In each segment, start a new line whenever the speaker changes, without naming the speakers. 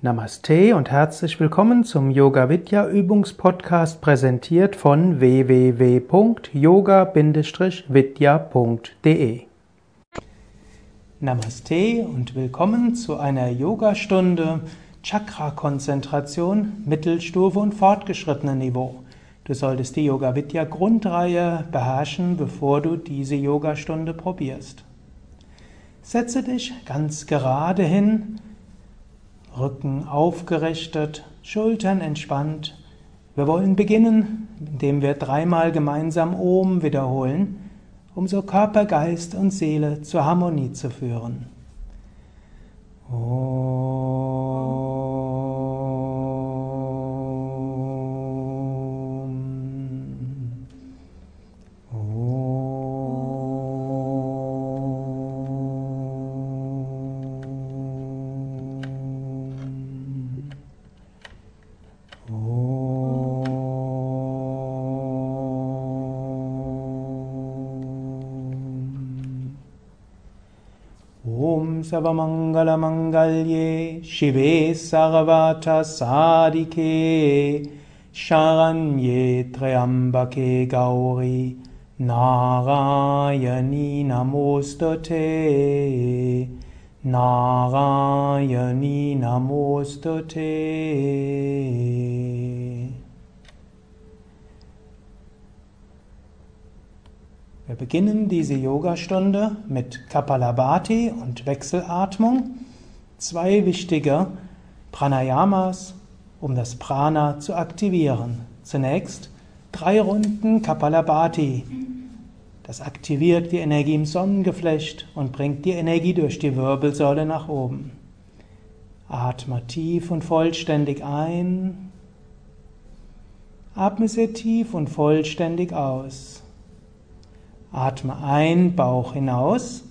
Namaste und herzlich willkommen zum Yoga Vidya Übungspodcast präsentiert von www.yoga-vidya.de. Namaste und willkommen zu einer Yogastunde Chakra Konzentration Mittelstufe und fortgeschrittenen Niveau. Du solltest die Yoga Vidya Grundreihe beherrschen, bevor du diese Yogastunde probierst. Setze dich ganz gerade hin Rücken aufgerichtet, Schultern entspannt. Wir wollen beginnen, indem wir dreimal gemeinsam Om wiederholen, um so Körper, Geist und Seele zur Harmonie zu führen. Om. सर्वमङ्गलमङ्गल्ये शिवे सर्वर्थसाधिके शरण्ये त्र्यम्बके गौरी नारायणी नमोऽस्तु ते नारायणी नमोऽस्तु ते Wir beginnen diese Yogastunde mit Kapalabhati und Wechselatmung. Zwei wichtige Pranayamas, um das Prana zu aktivieren. Zunächst drei Runden Kapalabhati. Das aktiviert die Energie im Sonnengeflecht und bringt die Energie durch die Wirbelsäule nach oben. Atme tief und vollständig ein. Atme sehr tief und vollständig aus. Atme ein, Bauch hinaus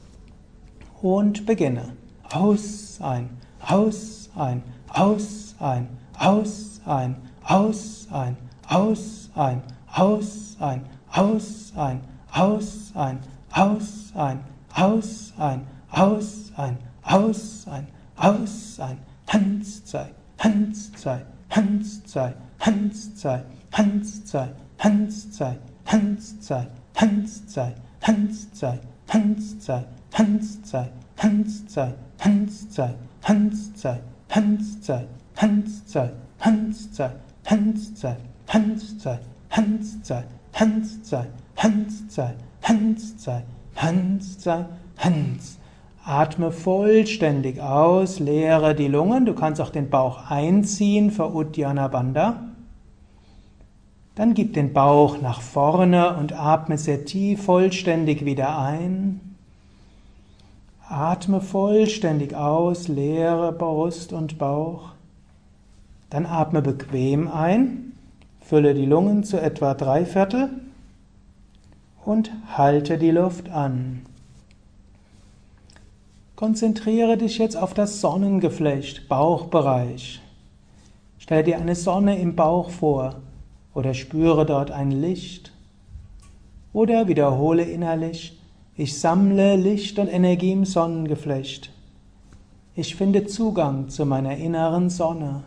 und beginne. Aus, ein, aus, ein, aus, ein, aus, ein, aus, ein, aus, ein, aus, ein, aus, ein, aus, ein, aus, ein, aus, ein, aus, ein, aus, ein, aus, ein, Hans sei, Hans sei, Hans sei, Hans sei, Hans sei, Hans sei, Hans sei, Hans sei, Hans sei, Hans sei, Hans sei, Hans sei, Hans sei, Hans sei, Hans sei, Hans sei, Hans sei, Hans sei, Hans sei, Hans sei, Hans sei, Hans sei, Hans sei, Hans sei, Hans. Atme vollständig aus, leere die Lungen. Du kannst auch den Bauch einziehen für Uddiyana Bandha. Dann gib den Bauch nach vorne und atme sehr tief vollständig wieder ein. Atme vollständig aus, leere Brust und Bauch. Dann atme bequem ein, fülle die Lungen zu etwa drei Viertel und halte die Luft an. Konzentriere dich jetzt auf das Sonnengeflecht, Bauchbereich. Stell dir eine Sonne im Bauch vor oder spüre dort ein Licht oder wiederhole innerlich, ich sammle Licht und Energie im Sonnengeflecht. Ich finde Zugang zu meiner inneren Sonne.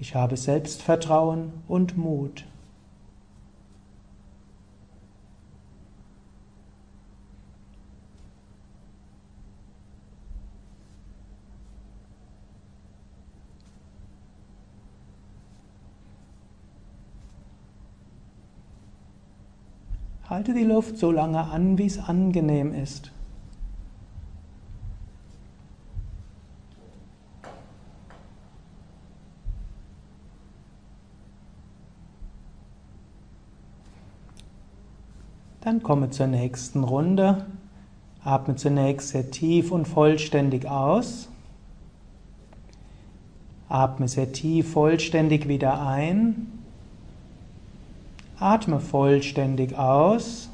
Ich habe Selbstvertrauen und Mut. Halte die Luft so lange an, wie es angenehm ist. Dann komme zur nächsten Runde. Atme zunächst sehr tief und vollständig aus. Atme sehr tief vollständig wieder ein. Atme vollständig aus.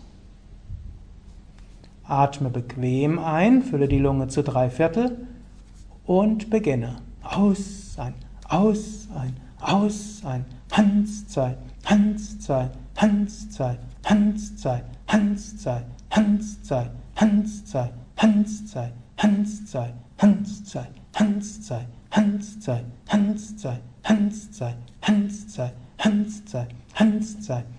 Atme bequem ein, fülle die Lunge zu drei Viertel und beginne. Aus, ein, aus, ein, aus, ein. Hans, zwei, Hans, zwei, Hans, zwei, Hans, zwei, Hans, zwei, Hanszei, Hanszei, Hanszei, Hanszei, Hanszei, Hanszei, Hanszei, Hanszei,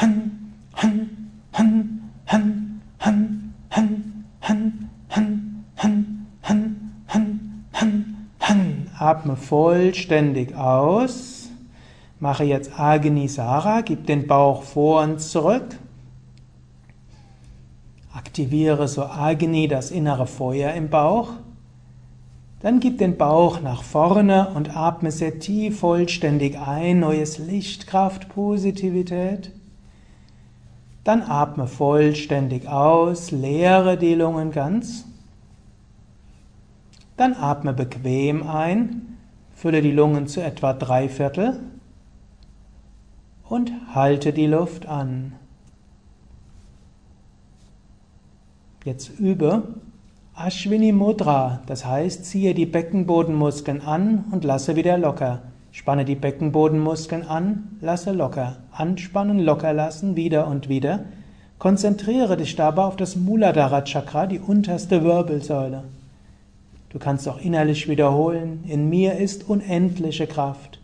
Han, Han, Han, Han, Han, Han, Han, Han, Han, Han, Han, Han, Han. Atme vollständig aus. Mache jetzt Agni Sara, gib den Bauch vor und zurück. Aktiviere so Agni, das innere Feuer im Bauch. Dann gib den Bauch nach vorne und atme sehr tief vollständig ein, neues Licht, Kraft, Positivität. Dann atme vollständig aus, leere die Lungen ganz. Dann atme bequem ein, fülle die Lungen zu etwa drei Viertel und halte die Luft an. Jetzt übe Ashwini Mudra, das heißt, ziehe die Beckenbodenmuskeln an und lasse wieder locker. Spanne die Beckenbodenmuskeln an, lasse locker. Anspannen, locker lassen, wieder und wieder. Konzentriere dich dabei auf das Muladhara Chakra, die unterste Wirbelsäule. Du kannst auch innerlich wiederholen, in mir ist unendliche Kraft.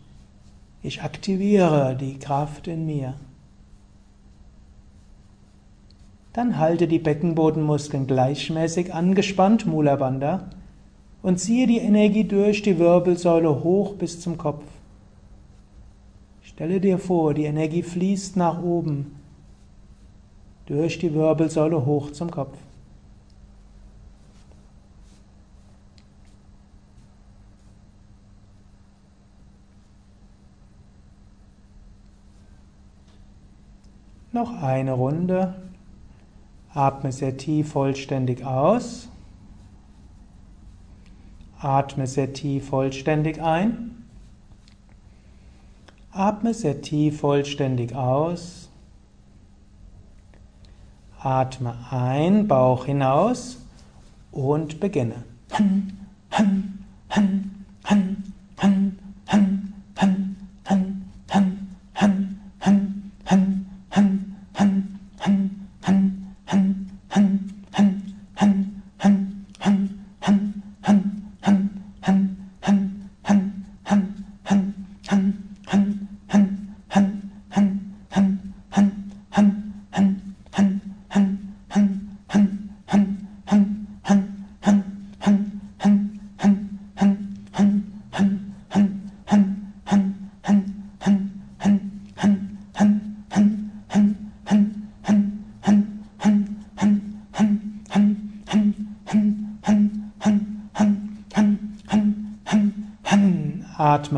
Ich aktiviere die Kraft in mir. Dann halte die Beckenbodenmuskeln gleichmäßig angespannt, Mula Bandha, und ziehe die Energie durch die Wirbelsäule hoch bis zum Kopf. Stelle dir vor, die Energie fließt nach oben durch die Wirbelsäule hoch zum Kopf. Noch eine Runde. Atme sehr tief vollständig aus. Atme sehr tief vollständig ein. Atme sehr tief vollständig aus. Atme ein, Bauch hinaus und beginne. Han, han, han, han, han,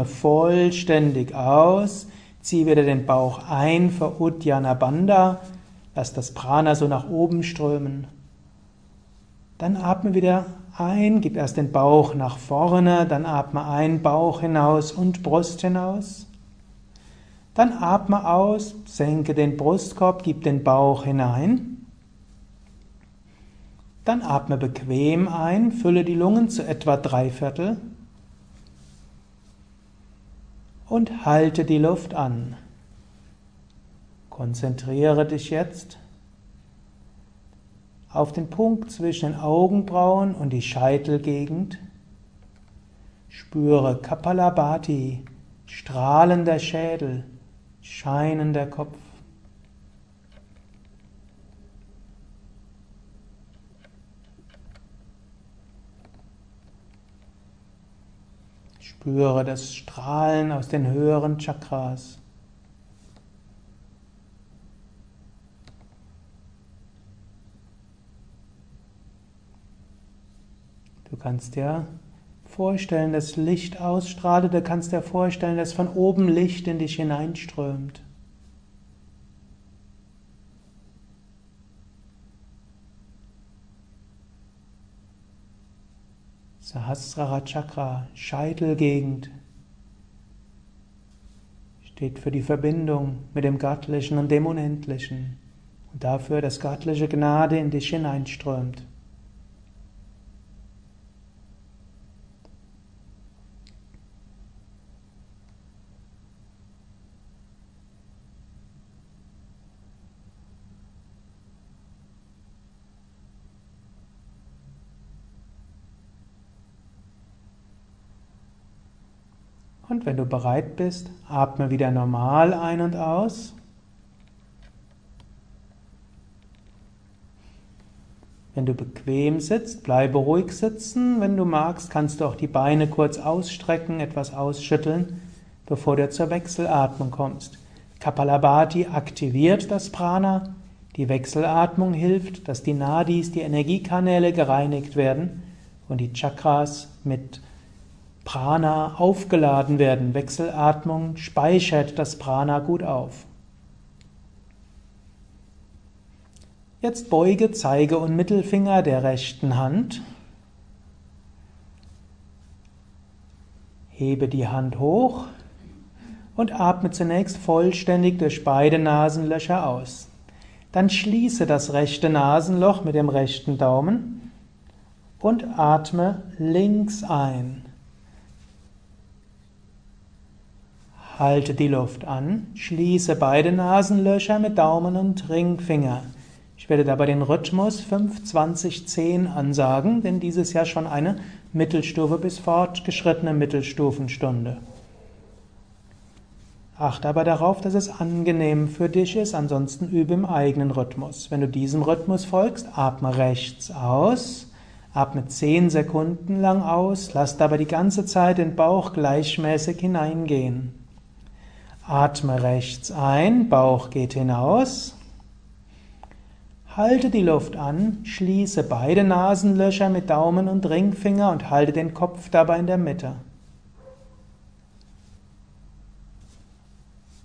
vollständig aus. Zieh wieder den Bauch ein für Uddiyana Bandha. Lass das Prana so nach oben strömen. Dann atme wieder ein, gib erst den Bauch nach vorne, dann atme ein, Bauch hinaus und Brust hinaus. Dann atme aus, senke den Brustkorb, gib den Bauch hinein. Dann atme bequem ein, fülle die Lungen zu etwa drei Viertel und halte die Luft an. Konzentriere dich jetzt auf den Punkt zwischen den Augenbrauen und die Scheitelgegend. Spüre Kapalabhati, strahlender Schädel, scheinender Kopf. Spüre das Strahlen aus den höheren Chakras. Du kannst dir vorstellen, dass Licht ausstrahlt, du kannst dir vorstellen, dass von oben Licht in dich hineinströmt. Sahasrara Chakra, Scheitelgegend, steht für die Verbindung mit dem Göttlichen und dem Unendlichen und dafür, dass göttliche Gnade in dich hineinströmt. Und wenn du bereit bist, atme wieder normal ein und aus. Wenn du bequem sitzt, bleibe ruhig sitzen. Wenn du magst, kannst du auch die Beine kurz ausstrecken, etwas ausschütteln, bevor du zur Wechselatmung kommst. Kapalabhati aktiviert das Prana. Die Wechselatmung hilft, dass die Nadis, die Energiekanäle gereinigt werden und die Chakras mit Prana aufgeladen werden. Wechselatmung speichert das Prana gut auf. Jetzt beuge Zeige und Mittelfinger der rechten Hand. Hebe die Hand hoch und atme zunächst vollständig durch beide Nasenlöcher aus. Dann schließe das rechte Nasenloch mit dem rechten Daumen und atme links ein. Halte die Luft an, schließe beide Nasenlöcher mit Daumen und Ringfinger. Ich werde dabei den Rhythmus 5, 20, 10 ansagen, denn dieses Jahr schon eine Mittelstufe bis fortgeschrittene Mittelstufenstunde. Achte aber darauf, dass es angenehm für dich ist, ansonsten übe im eigenen Rhythmus. Wenn du diesem Rhythmus folgst, atme rechts aus, atme 10 Sekunden lang aus, lass dabei die ganze Zeit den Bauch gleichmäßig hineingehen. Atme rechts ein, Bauch geht hinaus. Halte die Luft an, schließe beide Nasenlöcher mit Daumen und Ringfinger und halte den Kopf dabei in der Mitte.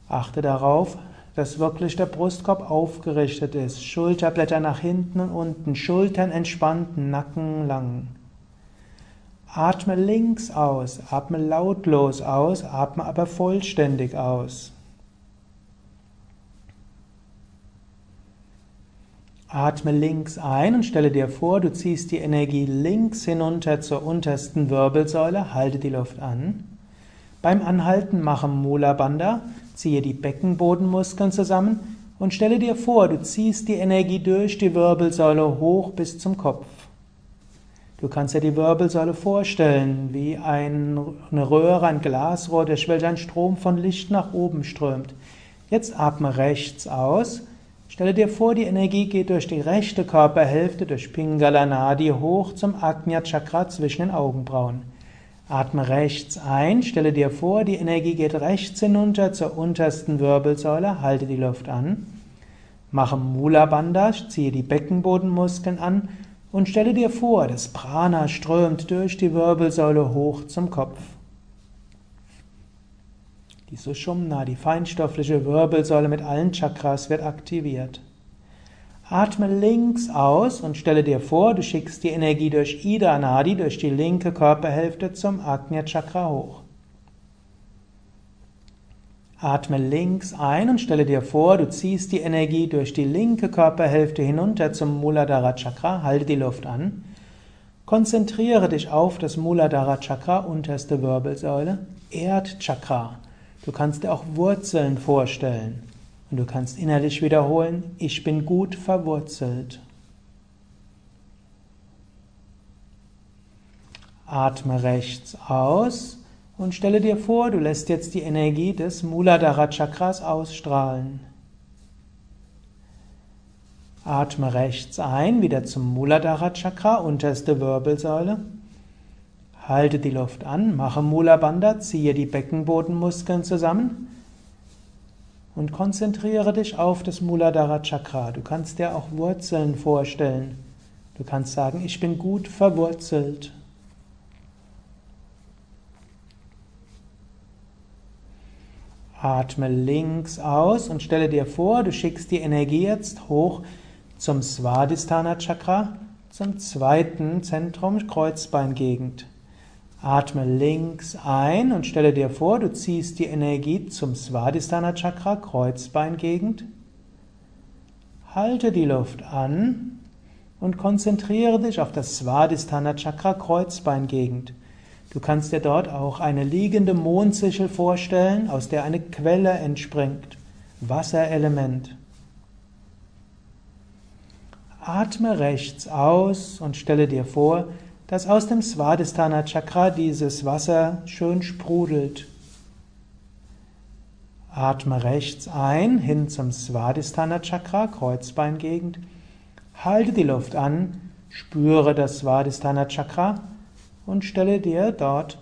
Achte darauf, dass wirklich der Brustkorb aufgerichtet ist, Schulterblätter nach hinten und unten, Schultern entspannt, Nacken lang. Atme links aus, atme lautlos aus, atme aber vollständig aus. Atme links ein und stelle dir vor, du ziehst die Energie links hinunter zur untersten Wirbelsäule, halte die Luft an. Beim Anhalten mache Mula Bandha, ziehe die Beckenbodenmuskeln zusammen und stelle dir vor, du ziehst die Energie durch die Wirbelsäule hoch bis zum Kopf. Du kannst dir die Wirbelsäule vorstellen wie eine Röhre, ein Glasrohr, durch welche ein Strom von Licht nach oben strömt. Jetzt atme rechts aus. Stelle dir vor, die Energie geht durch die rechte Körperhälfte, durch Pingala Nadi hoch zum Ajna Chakra zwischen den Augenbrauen. Atme rechts ein, stelle dir vor, die Energie geht rechts hinunter zur untersten Wirbelsäule, halte die Luft an. Mache Mula Bandha, ziehe die Beckenbodenmuskeln an und stelle dir vor, das Prana strömt durch die Wirbelsäule hoch zum Kopf. Die Sushumna, die feinstoffliche Wirbelsäule mit allen Chakras, wird aktiviert. Atme links aus und stelle dir vor, du schickst die Energie durch Ida Nadi, durch die linke Körperhälfte zum Agnya Chakra hoch. Atme links ein und stelle dir vor, du ziehst die Energie durch die linke Körperhälfte hinunter zum Muladhara Chakra, halte die Luft an. Konzentriere dich auf das Muladhara Chakra, unterste Wirbelsäule, Erdchakra. Du kannst dir auch Wurzeln vorstellen und du kannst innerlich wiederholen, ich bin gut verwurzelt. Atme rechts aus und stelle dir vor, du lässt jetzt die Energie des Muladhara Chakras ausstrahlen. Atme rechts ein, wieder zum Muladhara Chakra, unterste Wirbelsäule. Halte die Luft an, mache Mula Bandha, ziehe die Beckenbodenmuskeln zusammen und konzentriere dich auf das Muladhara Chakra. Du kannst dir auch Wurzeln vorstellen. Du kannst sagen, ich bin gut verwurzelt. Atme links aus und stelle dir vor, du schickst die Energie jetzt hoch zum Svadhisthana Chakra, zum zweiten Zentrum Kreuzbeingegend. Atme links ein und stelle dir vor, du ziehst die Energie zum Svadhisthana Chakra, Kreuzbeingegend. Halte die Luft an und konzentriere dich auf das Svadhisthana Chakra, Kreuzbeingegend. Du kannst dir dort auch eine liegende Mondsichel vorstellen, aus der eine Quelle entspringt. Wasserelement. Atme rechts aus und stelle dir vor, dass aus dem Svadhisthana Chakra dieses Wasser schön sprudelt. Atme rechts ein, hin zum Svadhisthana Chakra, Kreuzbeingegend. Halte die Luft an, spüre das Svadhisthana Chakra und stelle dir dort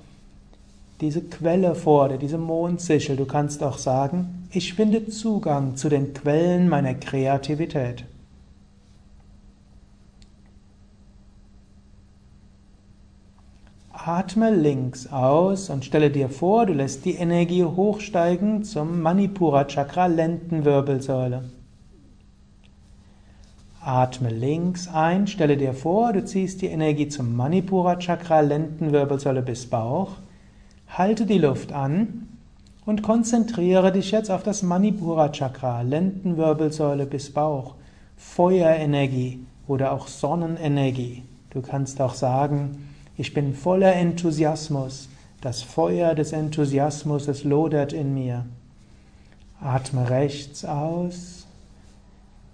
diese Quelle vor, diese Mondsichel. Du kannst auch sagen, ich finde Zugang zu den Quellen meiner Kreativität. Atme links aus und stelle dir vor, du lässt die Energie hochsteigen zum Manipura Chakra, Lendenwirbelsäule. Atme links ein, stelle dir vor, du ziehst die Energie zum Manipura Chakra, Lendenwirbelsäule bis Bauch. Halte die Luft an und konzentriere dich jetzt auf das Manipura Chakra, Lendenwirbelsäule bis Bauch. Feuerenergie oder auch Sonnenenergie. Du kannst auch sagen, ich bin voller Enthusiasmus. Das Feuer des Enthusiasmus, es lodert in mir. Atme rechts aus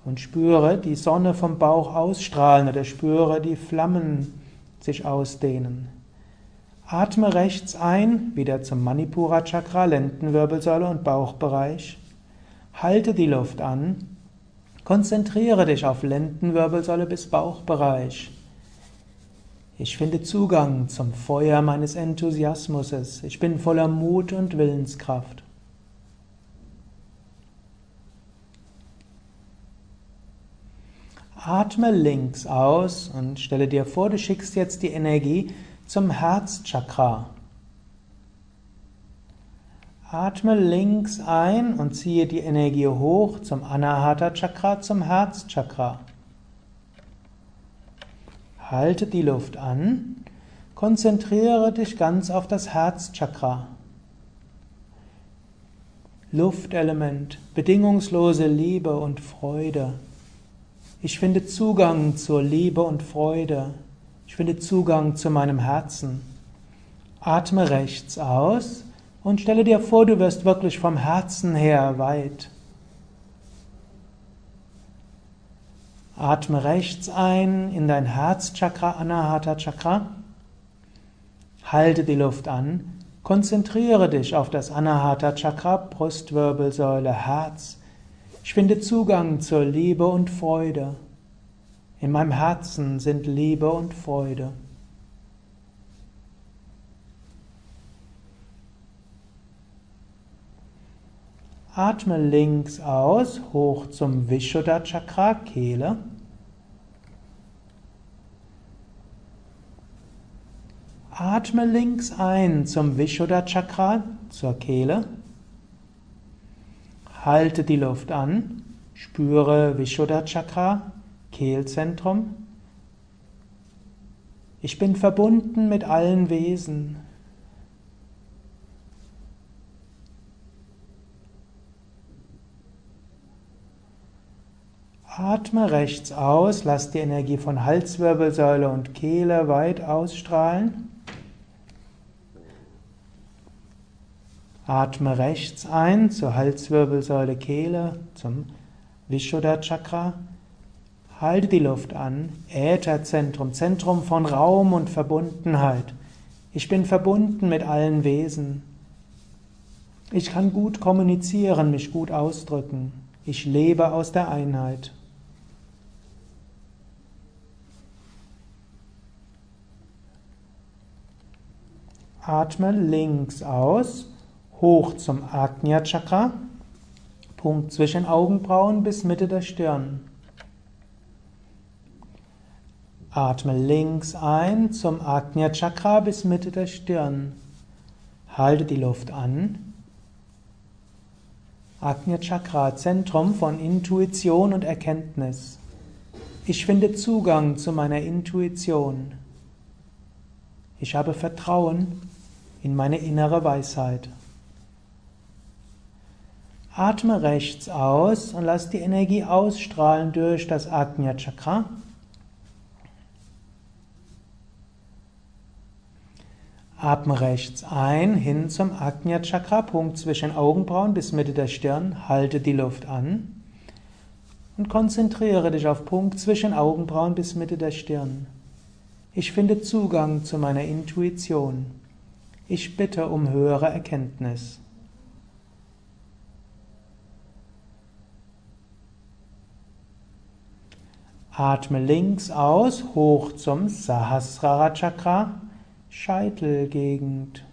und spüre die Sonne vom Bauch ausstrahlen oder spüre die Flammen sich ausdehnen. Atme rechts ein, wieder zum Manipura Chakra, Lendenwirbelsäule und Bauchbereich. Halte die Luft an. Konzentriere dich auf Lendenwirbelsäule bis Bauchbereich. Ich finde Zugang zum Feuer meines Enthusiasmus. Ich bin voller Mut und Willenskraft. Atme links aus und stelle dir vor, du schickst jetzt die Energie zum Herzchakra. Atme links ein und ziehe die Energie hoch zum Anahata Chakra, zum Herzchakra. Halte die Luft an, konzentriere dich ganz auf das Herzchakra. Luftelement, bedingungslose Liebe und Freude. Ich finde Zugang zur Liebe und Freude. Ich finde Zugang zu meinem Herzen. Atme rechts aus und stelle dir vor, du wirst wirklich vom Herzen her weit. Atme rechts ein in dein Herzchakra, Anahata Chakra. Halte die Luft an. Konzentriere dich auf das Anahata Chakra, Brustwirbelsäule, Herz. Ich finde Zugang zur Liebe und Freude. In meinem Herzen sind Liebe und Freude. Atme links aus, hoch zum Vishuddha Chakra, Kehle. Atme links ein zum Vishuddha Chakra, zur Kehle. Halte die Luft an, spüre Vishuddha Chakra, Kehlzentrum. Ich bin verbunden mit allen Wesen. Atme rechts aus, lass die Energie von Halswirbelsäule und Kehle weit ausstrahlen. Atme rechts ein zur Halswirbelsäule, Kehle, zum Vishuddha Chakra. Halte die Luft an. Ätherzentrum, Zentrum von Raum und Verbundenheit. Ich bin verbunden mit allen Wesen. Ich kann gut kommunizieren, mich gut ausdrücken. Ich lebe aus der Einheit. Atme links aus, hoch zum Agnya Chakra, Punkt zwischen Augenbrauen bis Mitte der Stirn. Atme links ein zum Agnya Chakra bis Mitte der Stirn. Halte die Luft an. Agnya Chakra, Zentrum von Intuition und Erkenntnis. Ich finde Zugang zu meiner Intuition. Ich habe Vertrauen in meine innere Weisheit. Atme rechts aus und lass die Energie ausstrahlen durch das Ajna Chakra. Atme rechts ein, hin zum Ajna Chakra, Punkt zwischen Augenbrauen bis Mitte der Stirn. Halte die Luft an und konzentriere dich auf Punkt zwischen Augenbrauen bis Mitte der Stirn. Ich finde Zugang zu meiner Intuition. Ich bitte um höhere Erkenntnis. Atme links aus, hoch zum Sahasrara Chakra, Scheitelgegend.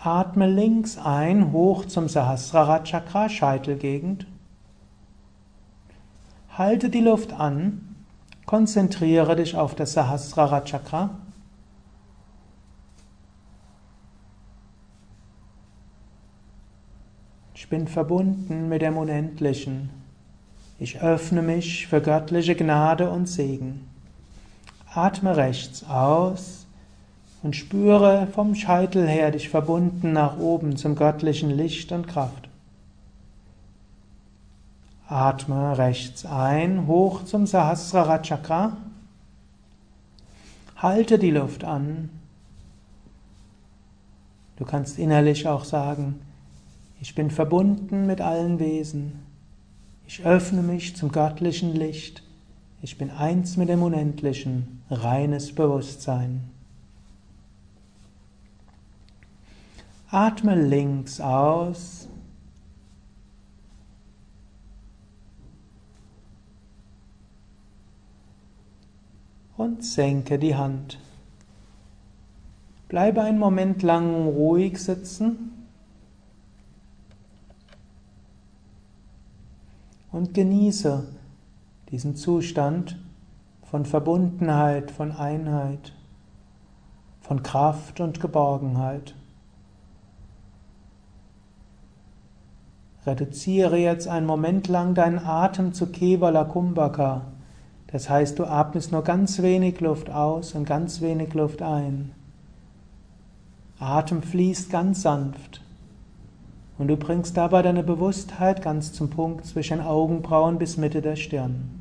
Atme links ein, hoch zum Sahasrara Chakra, Scheitelgegend. Halte die Luft an, konzentriere dich auf das Sahasrara Chakra. Ich bin verbunden mit dem Unendlichen. Ich öffne mich für göttliche Gnade und Segen. Atme rechts aus und spüre vom Scheitel her dich verbunden nach oben zum göttlichen Licht und Kraft. Atme rechts ein, hoch zum Sahasrara Chakra. Halte die Luft an. Du kannst innerlich auch sagen, ich bin verbunden mit allen Wesen. Ich öffne mich zum göttlichen Licht. Ich bin eins mit dem Unendlichen, reines Bewusstsein. Atme links aus. Und senke die Hand. Bleibe einen Moment lang ruhig sitzen. Und genieße diesen Zustand von Verbundenheit, von Einheit, von Kraft und Geborgenheit. Reduziere jetzt einen Moment lang deinen Atem zu Kevala Kumbhaka. Das heißt, du atmest nur ganz wenig Luft aus und ganz wenig Luft ein. Atem fließt ganz sanft. Und du bringst dabei deine Bewusstheit ganz zum Punkt zwischen Augenbrauen bis Mitte der Stirn.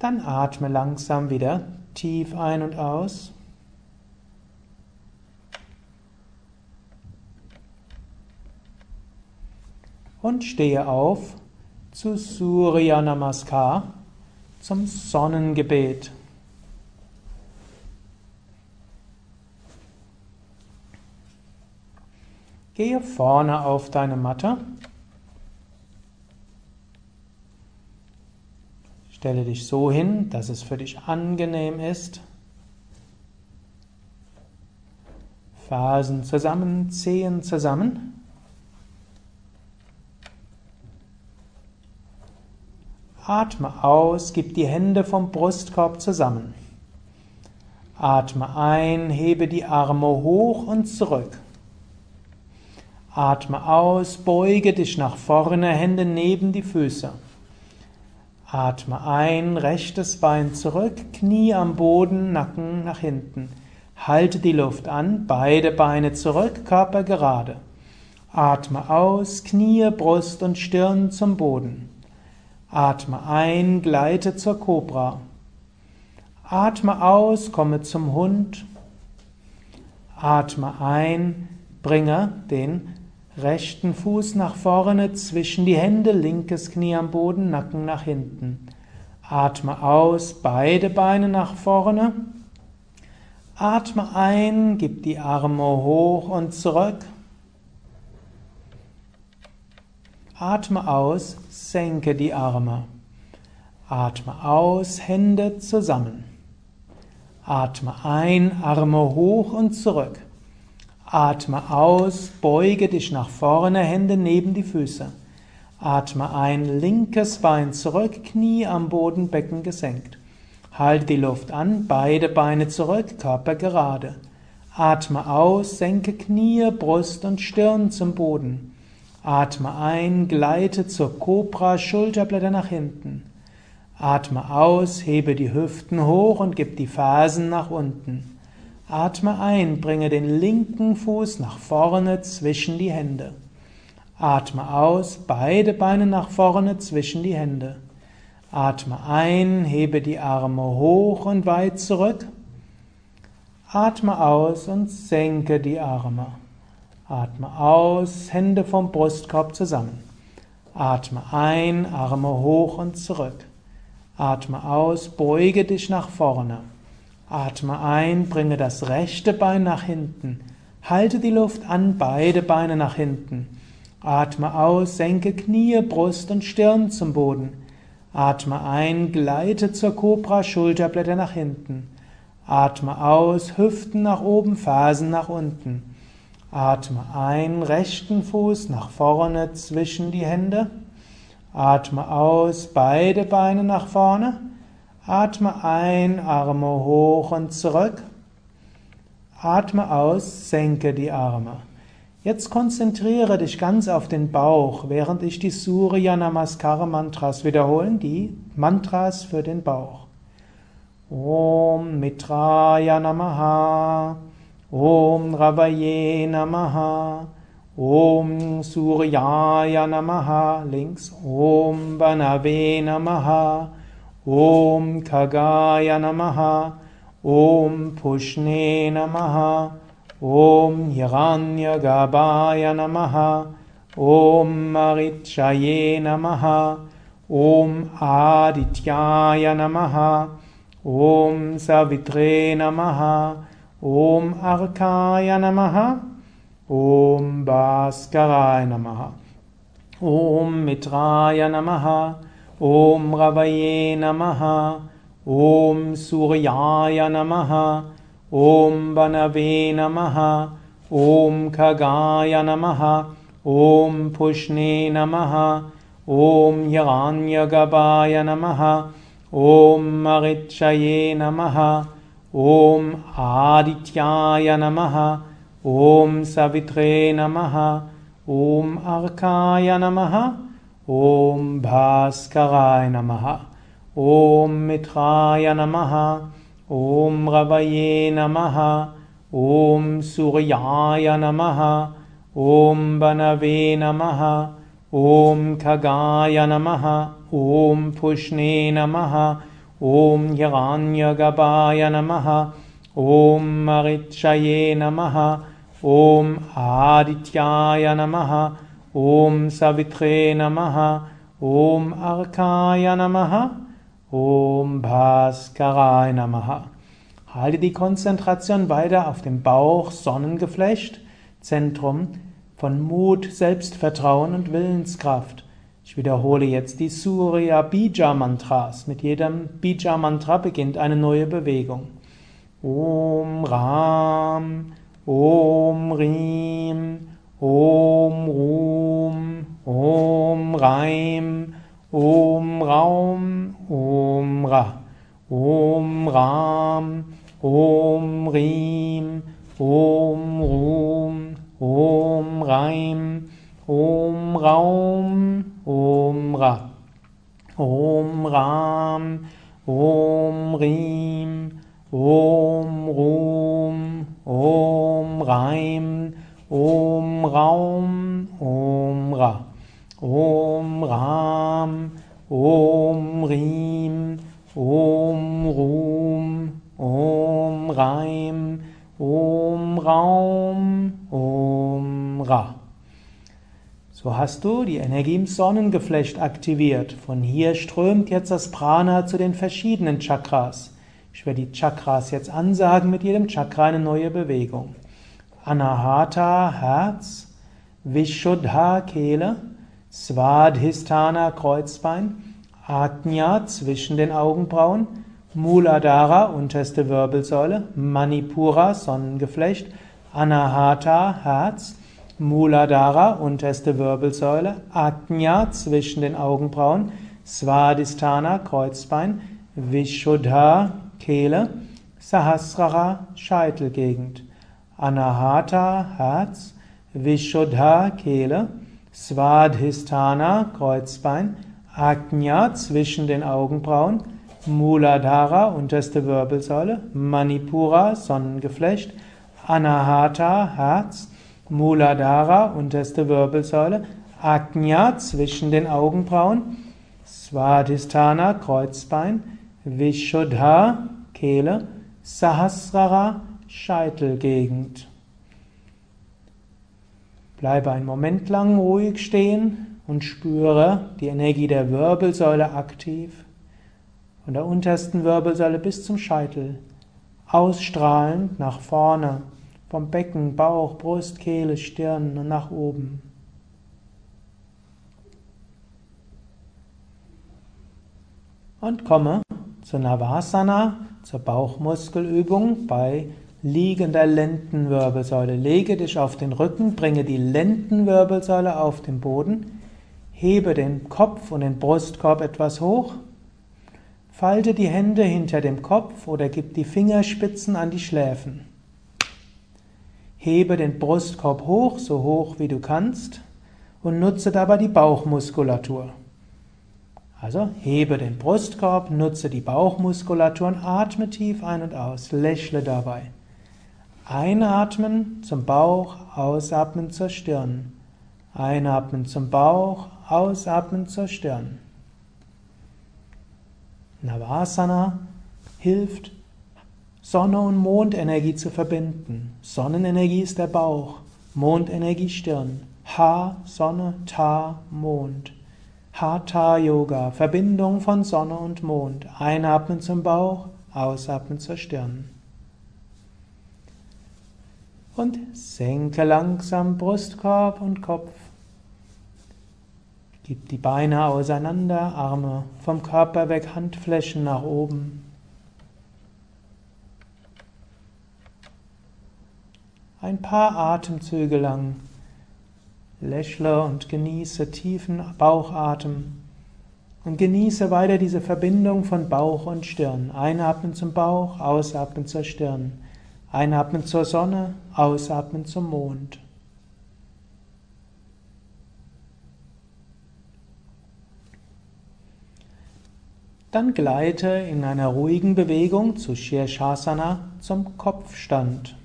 Dann atme langsam wieder tief ein und aus. Und stehe auf zu Surya Namaskar, zum Sonnengebet. Gehe vorne auf deine Matte. Stelle dich so hin, dass es für dich angenehm ist. Fersen zusammen, Zehen zusammen. Atme aus, gib die Hände vom Brustkorb zusammen. Atme ein, hebe die Arme hoch und zurück. Atme aus, beuge dich nach vorne, Hände neben die Füße. Atme ein, rechtes Bein zurück, Knie am Boden, Nacken nach hinten. Halte die Luft an, beide Beine zurück, Körper gerade. Atme aus, Knie, Brust und Stirn zum Boden. Atme ein, gleite zur Kobra. Atme aus, komme zum Hund. Atme ein, bringe den rechten Fuß nach vorne zwischen die Hände, linkes Knie am Boden, Nacken nach hinten. Atme aus, beide Beine nach vorne. Atme ein, gib die Arme hoch und zurück. Atme aus, senke die Arme. Atme aus, Hände zusammen. Atme ein, Arme hoch und zurück. Atme aus, beuge dich nach vorne, Hände neben die Füße. Atme ein, linkes Bein zurück, Knie am Boden, Becken gesenkt. Halte die Luft an, beide Beine zurück, Körper gerade. Atme aus, senke Knie, Brust und Stirn zum Boden. Atme ein, gleite zur Cobra, Schulterblätter nach hinten. Atme aus, hebe die Hüften hoch und gib die Fersen nach unten. Atme ein, bringe den linken Fuß nach vorne zwischen die Hände. Atme aus, beide Beine nach vorne zwischen die Hände. Atme ein, hebe die Arme hoch und weit zurück. Atme aus und senke die Arme. Atme aus, Hände vom Brustkorb zusammen. Atme ein, Arme hoch und zurück. Atme aus, beuge dich nach vorne. Atme ein, bringe das rechte Bein nach hinten. Halte die Luft an, beide Beine nach hinten. Atme aus, senke Knie, Brust und Stirn zum Boden. Atme ein, gleite zur Cobra, Schulterblätter nach hinten. Atme aus, Hüften nach oben, Fersen nach unten. Atme ein, rechten Fuß nach vorne zwischen die Hände. Atme aus, beide Beine nach vorne. Atme ein, Arme hoch und zurück. Atme aus, senke die Arme. Jetzt konzentriere dich ganz auf den Bauch, während ich die Surya Namaskara Mantras wiederholen, die Mantras für den Bauch. Om Mitraya Namaha, ॐ रवये नमः। ॐ सूर्याय नमः। लिङ्क्स् ॐ वनवे नमः। ॐ खगाय नमः। ॐ पुष्णे नमः। ॐ यगान्यगभाय नमः। ॐ मिक्षये नमः। ॐ आदित्याय नमः। ॐ सवित्रे नमः। ॐ अर्काय नमः ॐ भास्कराय नमः ॐ मित्राय नमः ॐ गवये नमः ॐ सूर्याय नमः ॐ वनवे नमः ॐ खगाय नमः ॐ पुष्णे नमः ॐ यगान्यगवाय नमः ॐ मरिचये नमः ॐ आदित्याय नमः ॐ सवित्रे नमः ॐ अर्काय नमः ॐ भास्कराय नमः ॐ मिथाय नमः ॐ रवये नमः ॐ सूर्याय नमः ॐ बनवे नमः ॐ खगाय नमः ॐ पुष्णे नमः Om Hiranyagabhaya Namaha, Om Marichaye Namaha, Om Adityaya Namaha, Om Savitre Namaha, Om Arkaya Namaha, Om Bhaskarai Namaha. Halte die Konzentration weiter auf dem Bauch, Sonnengeflecht, Zentrum von Mut, Selbstvertrauen und Willenskraft. Ich wiederhole jetzt die Surya Bija Mantras. Mit jedem Bija Mantra beginnt eine neue Bewegung. Om Ram, Om Rim, Om Rum, Om Raim, Om Raum, Om Ra, Om Ram, Om Rim, Om Rum, Om Raim, Om Raum, Om Ra, Om Ram, Om Rim, Om Rum, Om Raim, Om Raum, Om Ra. Om Ram, Om Rim, Om Rum, Om Raim, Om Raum, Om Ra. So hast du die Energie im Sonnengeflecht aktiviert. Von hier strömt jetzt das Prana zu den verschiedenen Chakras. Ich werde die Chakras jetzt ansagen, mit jedem Chakra eine neue Bewegung. Anahata, Herz, Vishuddha, Kehle, Svadhisthana Kreuzbein, Ajna zwischen den Augenbrauen, Muladhara unterste Wirbelsäule, Manipura Sonnengeflecht, Anahata Herz, Muladhara unterste Wirbelsäule, Ajna zwischen den Augenbrauen, Svadhisthana Kreuzbein, Vishuddha, Kehle, Sahasrara, Scheitelgegend, Anahata, Herz, Vishuddha, Kehle, Svadhisthana, Kreuzbein, Ajna zwischen den Augenbrauen, Muladhara, unterste Wirbelsäule, Manipura, Sonnengeflecht, Anahata, Herz, Muladhara, unterste Wirbelsäule, Ajna zwischen den Augenbrauen, Svadhisthana, Kreuzbein, Vishuddha, Kehle, Sahasrara, Scheitelgegend. Bleibe einen Moment lang ruhig stehen und spüre die Energie der Wirbelsäule aktiv. Von der untersten Wirbelsäule bis zum Scheitel, ausstrahlend nach vorne, vom Becken, Bauch, Brust, Kehle, Stirn und nach oben. Und komme zur Navasana, zur Bauchmuskelübung bei liegender Lendenwirbelsäule. Lege dich auf den Rücken, bringe die Lendenwirbelsäule auf den Boden, hebe den Kopf und den Brustkorb etwas hoch Falte die Hände hinter dem Kopf oder gib die Fingerspitzen an die Schläfen. Hebe den Brustkorb hoch, so hoch wie du kannst, und nutze dabei die Bauchmuskulatur. Also hebe den Brustkorb, nutze die Bauchmuskulatur und atme tief ein und aus. Lächle dabei. Einatmen zum Bauch, ausatmen zur Stirn. Einatmen zum Bauch, ausatmen zur Stirn. Navasana hilft, Sonne- und Mondenergie zu verbinden. Sonnenenergie ist der Bauch, Mondenergie Stirn. Ha, Sonne, Ta, Mond. Hatha Yoga, Verbindung von Sonne und Mond. Einatmen zum Bauch, ausatmen zur Stirn. Und senke langsam Brustkorb und Kopf. Gib die Beine auseinander, Arme vom Körper weg, Handflächen nach oben. Ein paar Atemzüge lang lächle und genieße tiefen Bauchatmen und genieße weiter diese Verbindung von Bauch und Stirn. Einatmen zum Bauch, ausatmen zur Stirn. Einatmen zur Sonne, ausatmen zum Mond. Dann gleite in einer ruhigen Bewegung zu Shirshasana zum Kopfstand.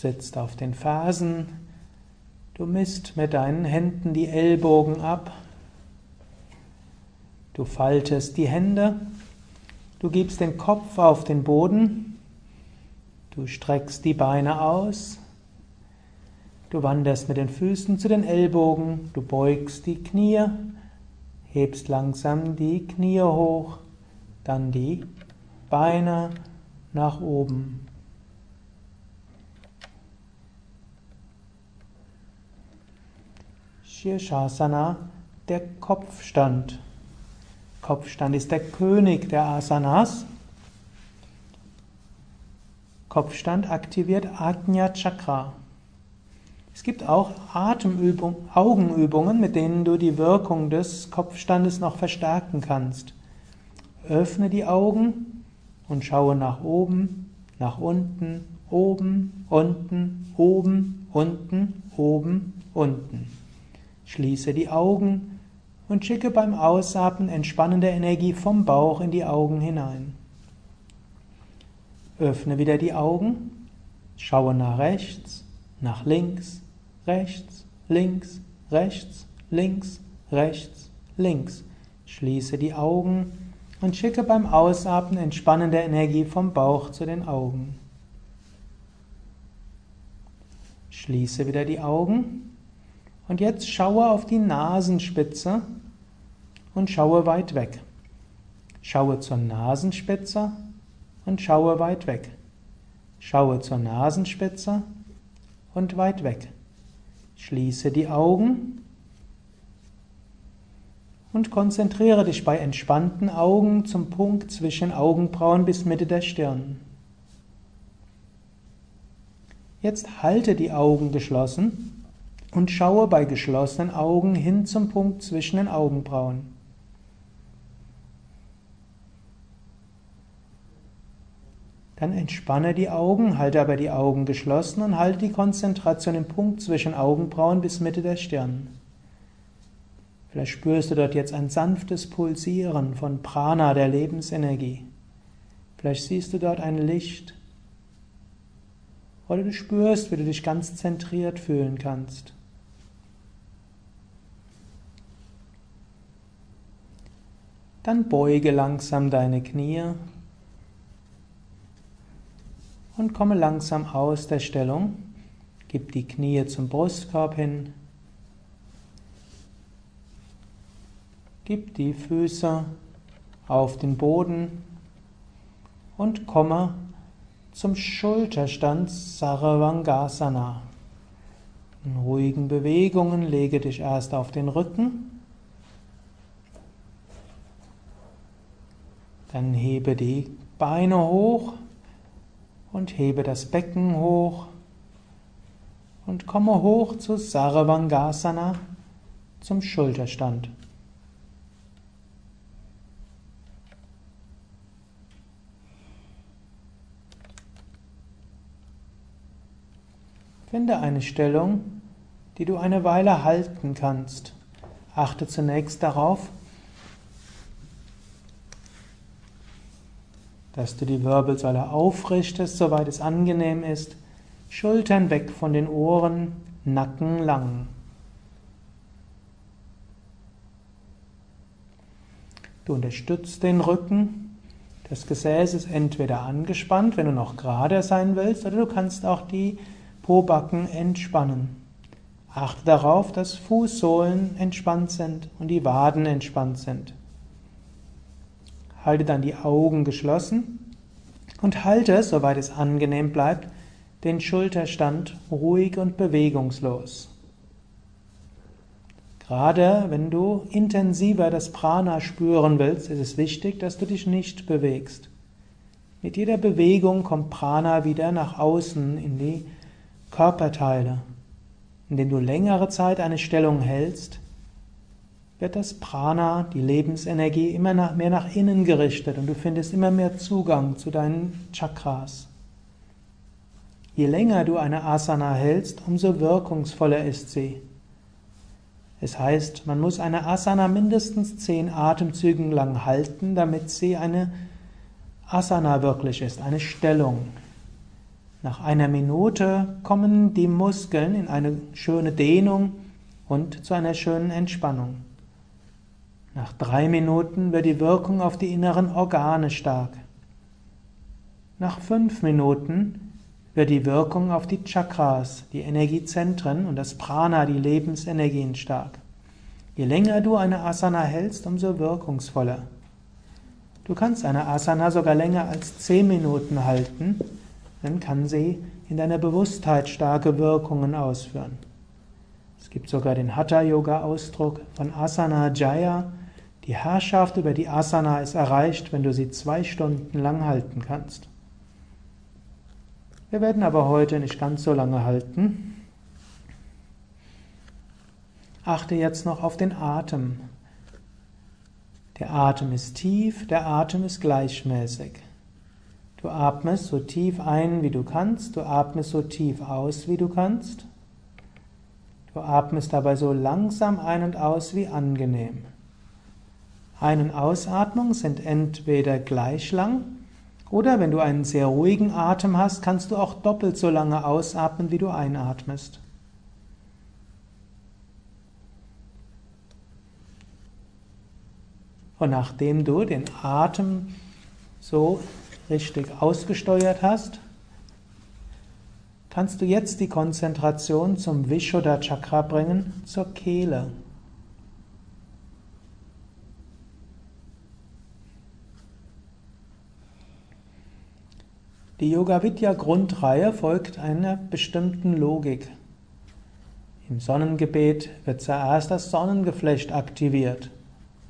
Sitzt auf den Fersen, du misst mit deinen Händen die Ellbogen ab, du faltest die Hände, du gibst den Kopf auf den Boden, du streckst die Beine aus, Du wanderst mit den Füßen zu den Ellbogen, du beugst die Knie, hebst langsam die Knie hoch, dann die Beine nach oben. Shirshasana, der Kopfstand. Kopfstand ist der König der Asanas. Kopfstand aktiviert Ajna Chakra. Es gibt auch Atemübungen, Augenübungen, mit denen du die Wirkung des Kopfstandes noch verstärken kannst. Öffne die Augen und schaue nach oben, nach unten, oben, unten, oben, unten, oben, unten. Schließe die Augen und schicke beim Ausatmen entspannende Energie vom Bauch in die Augen hinein. Öffne wieder die Augen, schaue nach rechts, nach links, rechts, links, rechts, links, rechts, links. Schließe die Augen und schicke beim Ausatmen entspannende Energie vom Bauch zu den Augen. Schließe wieder die Augen und jetzt schaue auf die Nasenspitze und schaue weit weg. Schaue zur Nasenspitze und schaue weit weg. Schaue zur Nasenspitze und weit weg. Schließe die Augen und konzentriere dich bei entspannten Augen zum Punkt zwischen Augenbrauen bis Mitte der Stirn. Jetzt halte die Augen geschlossen und schaue bei geschlossenen Augen hin zum Punkt zwischen den Augenbrauen. Dann entspanne die Augen, halte aber die Augen geschlossen und halte die Konzentration im Punkt zwischen Augenbrauen bis Mitte der Stirn. Vielleicht spürst du dort jetzt ein sanftes Pulsieren von Prana, der Lebensenergie. Vielleicht siehst du dort ein Licht. Oder du spürst, wie du dich ganz zentriert fühlen kannst. Dann beuge langsam deine Knie und komme langsam aus der Stellung. Gib die Knie zum Brustkorb hin. Gib die Füße auf den Boden und komme zum Schulterstand Sarvangasana. In ruhigen Bewegungen lege dich erst auf den Rücken, dann hebe die Beine hoch und hebe das Becken hoch und komme hoch zu Sarvangasana, zum Schulterstand. Finde eine Stellung, die du eine Weile halten kannst. Achte zunächst darauf, dass du die Wirbelsäule aufrichtest, soweit es angenehm ist, Schultern weg von den Ohren, Nacken lang. Du unterstützt den Rücken, das Gesäß ist entweder angespannt, wenn du noch gerade sein willst, oder du kannst auch die Pobacken entspannen. Achte darauf, dass Fußsohlen entspannt sind und die Waden entspannt sind. Halte dann die Augen geschlossen und halte, soweit es angenehm bleibt, den Schulterstand ruhig und bewegungslos. Gerade wenn du intensiver das Prana spüren willst, ist es wichtig, dass du dich nicht bewegst. Mit jeder Bewegung kommt Prana wieder nach außen in die Körperteile. Indem du längere Zeit eine Stellung hältst, wird das Prana, die Lebensenergie, immer mehr nach innen gerichtet und du findest immer mehr Zugang zu deinen Chakras. Je länger du eine Asana hältst, umso wirkungsvoller ist sie. Es heißt, man muss eine Asana mindestens zehn Atemzügen lang halten, damit sie eine Asana wirklich ist, eine Stellung. Nach einer Minute kommen die Muskeln in eine schöne Dehnung und zu einer schönen Entspannung. Nach drei Minuten wird die Wirkung auf die inneren Organe stark. Nach fünf Minuten wird die Wirkung auf die Chakras, die Energiezentren und das Prana, die Lebensenergien stark. Je länger du eine Asana hältst, umso wirkungsvoller. Du kannst eine Asana sogar länger als zehn Minuten halten, dann kann sie in deiner Bewusstheit starke Wirkungen ausführen. Es gibt sogar den Hatha-Yoga-Ausdruck von Asana Jaya, die Herrschaft über die Asana ist erreicht, wenn du sie zwei Stunden lang halten kannst. Wir werden aber heute nicht ganz so lange halten. Achte jetzt noch auf den Atem. Der Atem ist tief, der Atem ist gleichmäßig. Du atmest so tief ein, wie du kannst, du atmest so tief aus, wie du kannst. Du atmest dabei so langsam ein und aus wie angenehm. Ein- und Ausatmung sind entweder gleich lang oder wenn du einen sehr ruhigen Atem hast, kannst du auch doppelt so lange ausatmen, wie du einatmest. Und nachdem du den Atem so richtig ausgesteuert hast, kannst du jetzt die Konzentration zum Vishuddha Chakra bringen, zur Kehle. Die Yoga Vidya Grundreihe folgt einer bestimmten Logik. Im Sonnengebet wird zuerst das Sonnengeflecht aktiviert.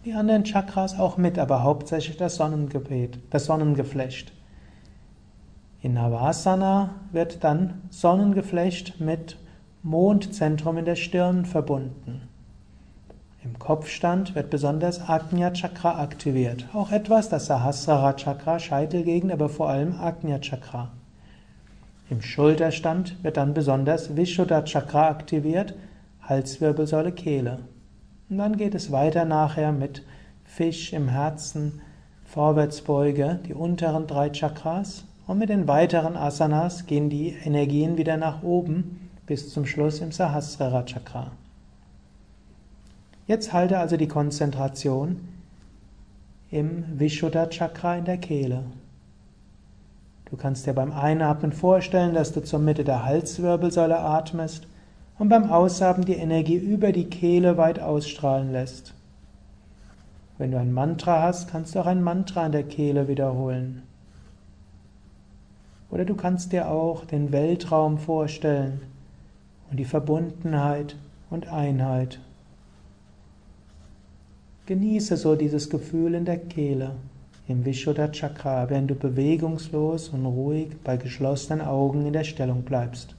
Die anderen Chakras auch mit, aber hauptsächlich das Sonnengebet, das Sonnengeflecht. In Navasana wird dann Sonnengeflecht mit Mondzentrum in der Stirn verbunden. Im Kopfstand wird besonders Ajna Chakra aktiviert. Auch etwas das Sahasrara Chakra, Scheitelgegend, aber vor allem Ajna Chakra. Im Schulterstand wird dann besonders Vishuddha Chakra aktiviert, Halswirbelsäule, Kehle. Und dann geht es weiter nachher mit Fisch im Herzen, Vorwärtsbeuge, die unteren drei Chakras. Und mit den weiteren Asanas gehen die Energien wieder nach oben bis zum Schluss im Sahasrara Chakra. Jetzt halte also die Konzentration im Vishuddha Chakra in der Kehle. Du kannst dir beim Einatmen vorstellen, dass du zur Mitte der Halswirbelsäule atmest und beim Ausatmen die Energie über die Kehle weit ausstrahlen lässt. Wenn du ein Mantra hast, kannst du auch ein Mantra in der Kehle wiederholen. Oder du kannst dir auch den Weltraum vorstellen und die Verbundenheit und Einheit. Genieße so dieses Gefühl in der Kehle, im Vishuddha Chakra, wenn du bewegungslos und ruhig bei geschlossenen Augen in der Stellung bleibst.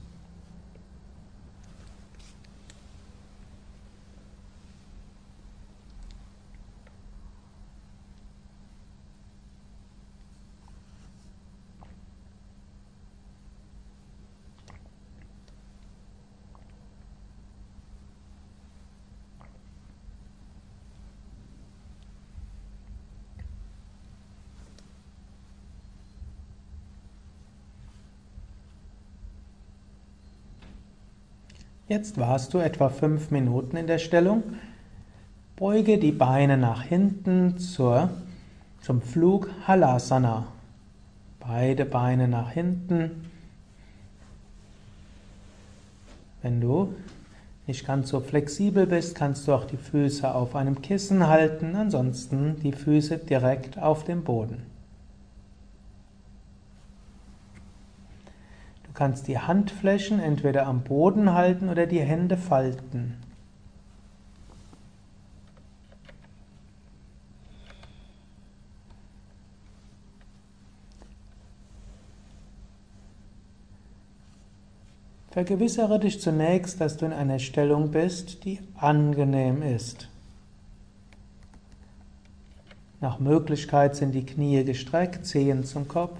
Jetzt warst du etwa fünf Minuten in der Stellung. Beuge die Beine nach hinten zur, zum Flug Halasana. Beide Beine nach hinten. Wenn du nicht ganz so flexibel bist, kannst du auch die Füße auf einem Kissen halten, ansonsten die Füße direkt auf dem Boden. Kannst die Handflächen entweder am Boden halten oder die Hände falten. Vergewissere dich zunächst, dass du in einer Stellung bist, die angenehm ist. Nach Möglichkeit sind die Knie gestreckt, Zehen zum Kopf.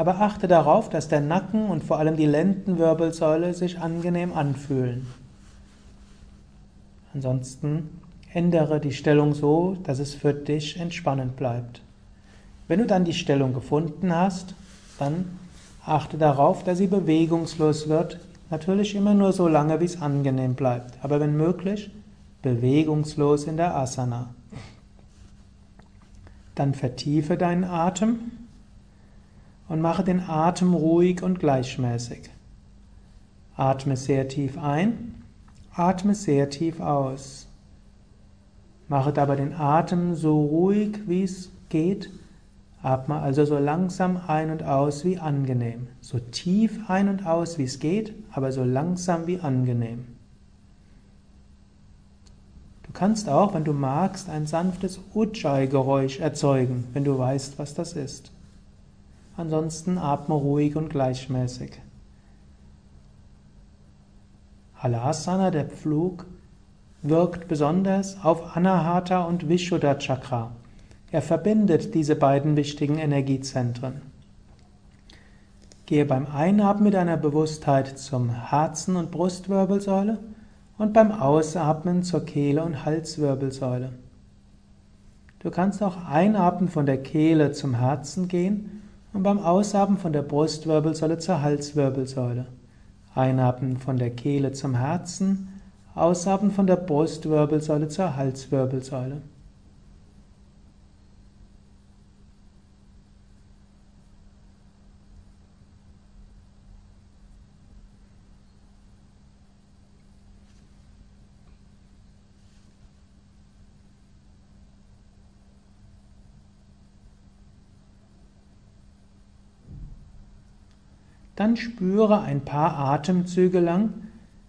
Aber achte darauf, dass der Nacken und vor allem die Lendenwirbelsäule sich angenehm anfühlen. Ansonsten ändere die Stellung so, dass es für dich entspannend bleibt. Wenn du dann die Stellung gefunden hast, dann achte darauf, dass sie bewegungslos wird. Natürlich immer nur so lange, wie es angenehm bleibt. Aber wenn möglich, bewegungslos in der Asana. Dann vertiefe deinen Atem und mache den Atem ruhig und gleichmäßig. Atme sehr tief ein, atme sehr tief aus. Mache dabei den Atem so ruhig, wie es geht. Atme also so langsam ein und aus wie angenehm. So tief ein und aus, wie es geht, aber so langsam wie angenehm. Du kannst auch, wenn du magst, ein sanftes Ujjayi-Geräusch erzeugen, wenn du weißt, was das ist. Ansonsten atme ruhig und gleichmäßig. Halasana, der Pflug, wirkt besonders auf Anahata und Vishuddha Chakra. Er verbindet diese beiden wichtigen Energiezentren. Gehe beim Einatmen mit deiner Bewusstheit zum Herzen- und Brustwirbelsäule und beim Ausatmen zur Kehle- und Halswirbelsäule. Du kannst auch einatmen von der Kehle zum Herzen gehen und beim Ausatmen von der Brustwirbelsäule zur Halswirbelsäule. Einatmen von der Kehle zum Herzen, Ausatmen von der Brustwirbelsäule zur Halswirbelsäule. Dann spüre ein paar Atemzüge lang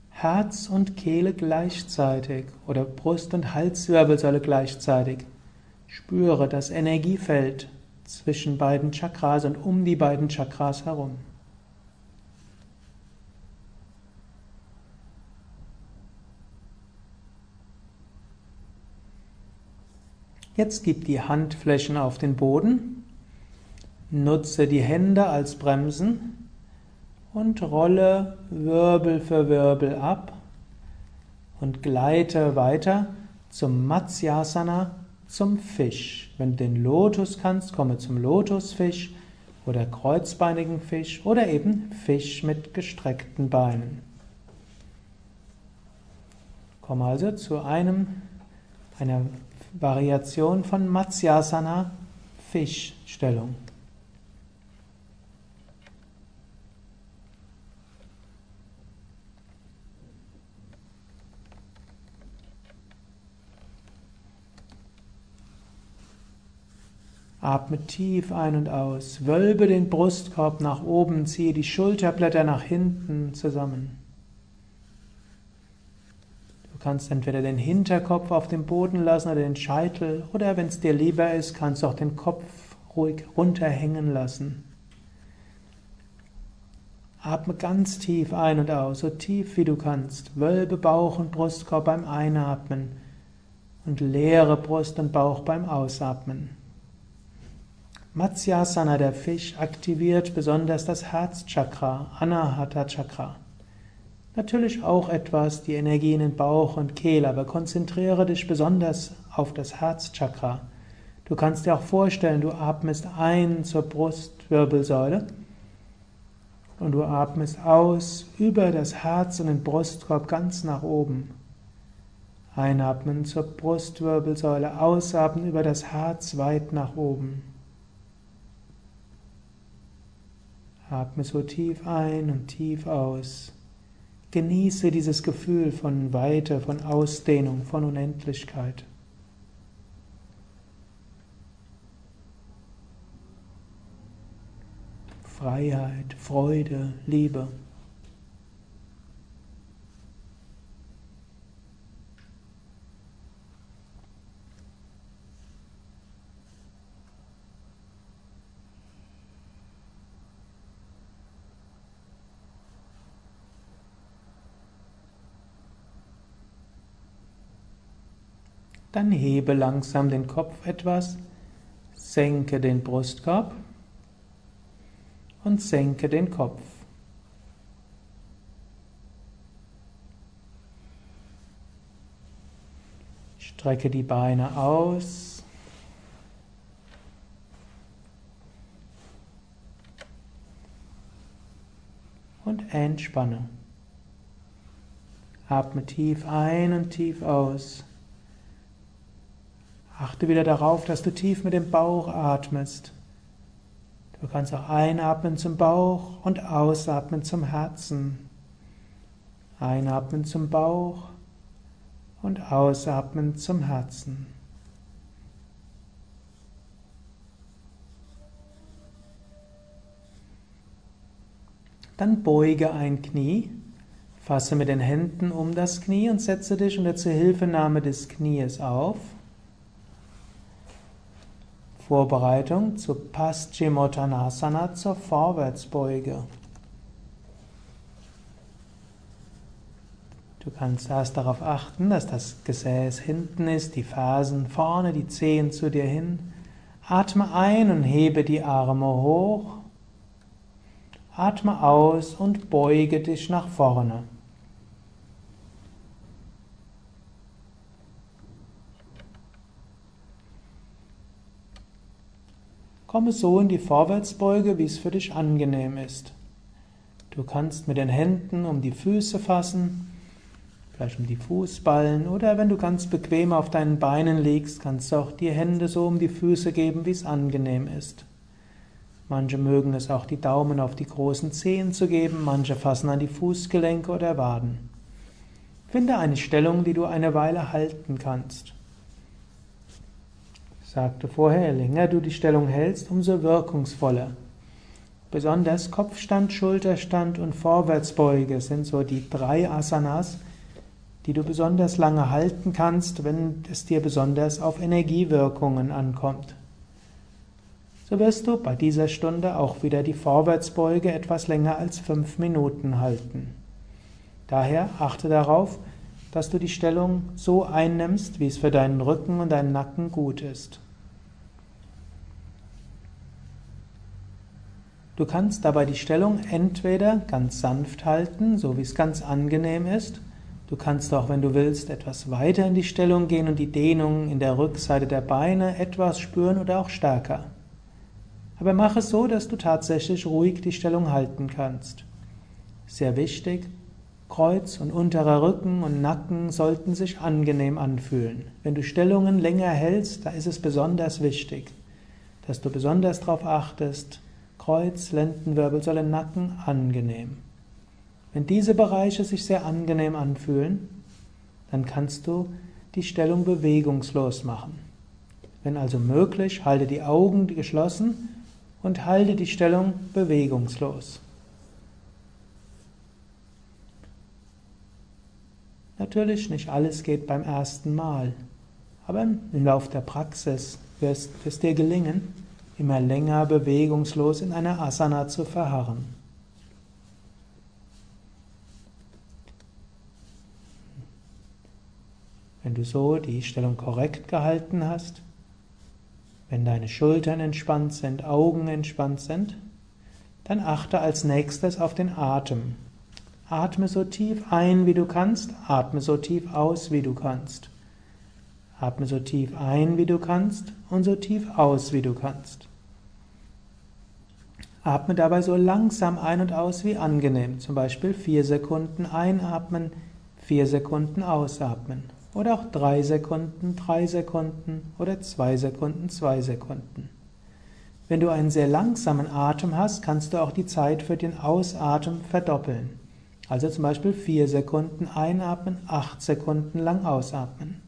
Herz und Kehle gleichzeitig oder Brust- und Halswirbelsäule gleichzeitig. Spüre das Energiefeld zwischen beiden Chakras und um die beiden Chakras herum. Jetzt gib die Handflächen auf den Boden, nutze die Hände als Bremsen, und rolle Wirbel für Wirbel ab und gleite weiter zum Matsyasana, zum Fisch. Wenn du den Lotus kannst, komme zum Lotusfisch oder kreuzbeinigen Fisch oder eben Fisch mit gestreckten Beinen. Komme also zu einem, einer Variation von Matsyasana, Fischstellung. Atme tief ein und aus. Wölbe den Brustkorb nach oben, ziehe die Schulterblätter nach hinten zusammen. Du kannst entweder den Hinterkopf auf dem Boden lassen oder den Scheitel oder wenn es dir lieber ist, kannst du auch den Kopf ruhig runterhängen lassen. Atme ganz tief ein und aus, so tief wie du kannst. Wölbe Bauch und Brustkorb beim Einatmen und leere Brust und Bauch beim Ausatmen. Matsyasana, der Fisch, aktiviert besonders das Herzchakra, Anahata Chakra. Natürlich auch etwas die Energien in Bauch und Kehle, aber konzentriere dich besonders auf das Herzchakra. Du kannst dir auch vorstellen, du atmest ein zur Brustwirbelsäule und du atmest aus über das Herz und den Brustkorb ganz nach oben. Einatmen zur Brustwirbelsäule, ausatmen über das Herz weit nach oben. Atme so tief ein und tief aus. Genieße dieses Gefühl von Weite, von Ausdehnung, von Unendlichkeit. Freiheit, Freude, Liebe. Dann hebe langsam den Kopf etwas, senke den Brustkorb und senke den Kopf. Strecke die Beine aus. Und entspanne. Atme tief ein und tief aus. Achte wieder darauf, dass du tief mit dem Bauch atmest. Du kannst auch einatmen zum Bauch und ausatmen zum Herzen. Einatmen zum Bauch und ausatmen zum Herzen. Dann beuge ein Knie, fasse mit den Händen um das Knie und setze dich unter Zuhilfenahme des Knies auf. Vorbereitung zu Paschimottanasana zur Vorwärtsbeuge. Du kannst erst darauf achten, dass das Gesäß hinten ist, die Fersen vorne, die Zehen zu dir hin. Atme ein und hebe die Arme hoch. Atme aus und beuge dich nach vorne. Komme so in die Vorwärtsbeuge, wie es für dich angenehm ist. Du kannst mit den Händen um die Füße fassen, vielleicht um die Fußballen oder wenn du ganz bequem auf deinen Beinen liegst, kannst du auch die Hände so um die Füße geben, wie es angenehm ist. Manche mögen es auch die Daumen auf die großen Zehen zu geben, manche fassen an die Fußgelenke oder Waden. Finde eine Stellung, die du eine Weile halten kannst sagte vorher, je länger du die Stellung hältst, umso wirkungsvoller. Besonders Kopfstand, Schulterstand und Vorwärtsbeuge sind so die drei Asanas, die du besonders lange halten kannst, wenn es dir besonders auf Energiewirkungen ankommt. So wirst du bei dieser Stunde auch wieder die Vorwärtsbeuge etwas länger als fünf Minuten halten. Daher achte darauf, dass du die Stellung so einnimmst, wie es für deinen Rücken und deinen Nacken gut ist. Du kannst dabei die Stellung entweder ganz sanft halten, so wie es ganz angenehm ist. Du kannst auch, wenn du willst, etwas weiter in die Stellung gehen und die Dehnung in der Rückseite der Beine etwas spüren oder auch stärker. Aber mach es so, dass du tatsächlich ruhig die Stellung halten kannst. Sehr wichtig, Kreuz und unterer Rücken und Nacken sollten sich angenehm anfühlen. Wenn du Stellungen länger hältst, da ist es besonders wichtig, dass du besonders darauf achtest, Kreuz, Lendenwirbelsäule, Nacken angenehm. Wenn diese Bereiche sich sehr angenehm anfühlen, dann kannst du die Stellung bewegungslos machen. Wenn also möglich, halte die Augen geschlossen und halte die Stellung bewegungslos. Natürlich, nicht alles geht beim ersten Mal, aber im Lauf der Praxis wird es dir gelingen, immer länger bewegungslos in einer Asana zu verharren. Wenn du so die Stellung korrekt gehalten hast, wenn deine Schultern entspannt sind, Augen entspannt sind, dann achte als nächstes auf den Atem. Atme so tief ein, wie du kannst, atme so tief aus, wie du kannst. Atme so tief ein, wie du kannst und so tief aus, wie du kannst. Atme dabei so langsam ein und aus wie angenehm, zum Beispiel vier Sekunden einatmen, vier Sekunden ausatmen oder auch drei Sekunden, drei Sekunden oder zwei Sekunden, zwei Sekunden. Wenn du einen sehr langsamen Atem hast, kannst du auch die Zeit für den Ausatmen verdoppeln. Also zum Beispiel vier Sekunden einatmen, acht Sekunden lang ausatmen.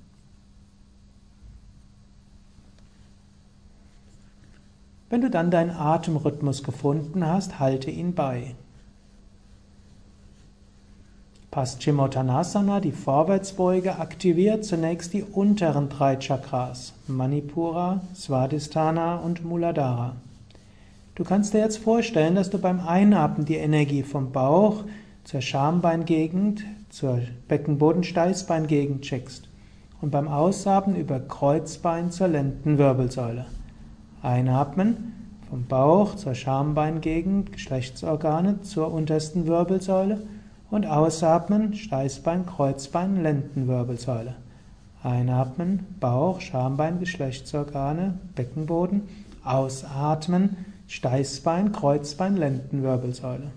Wenn du dann deinen Atemrhythmus gefunden hast, halte ihn bei. Paschimottanasana, die Vorwärtsbeuge, aktiviert zunächst die unteren drei Chakras, Manipura, Svadhisthana und Muladhara. Du kannst dir jetzt vorstellen, dass du beim Einatmen die Energie vom Bauch zur Schambeingegend, zur Beckenboden-Steißbeingegend schickst und beim Ausatmen über Kreuzbein zur Lendenwirbelsäule. Einatmen vom Bauch zur Schambeingegend, Geschlechtsorgane zur untersten Wirbelsäule und ausatmen Steißbein, Kreuzbein, Lendenwirbelsäule. Einatmen Bauch, Schambein, Geschlechtsorgane, Beckenboden. Ausatmen Steißbein, Kreuzbein, Lendenwirbelsäule.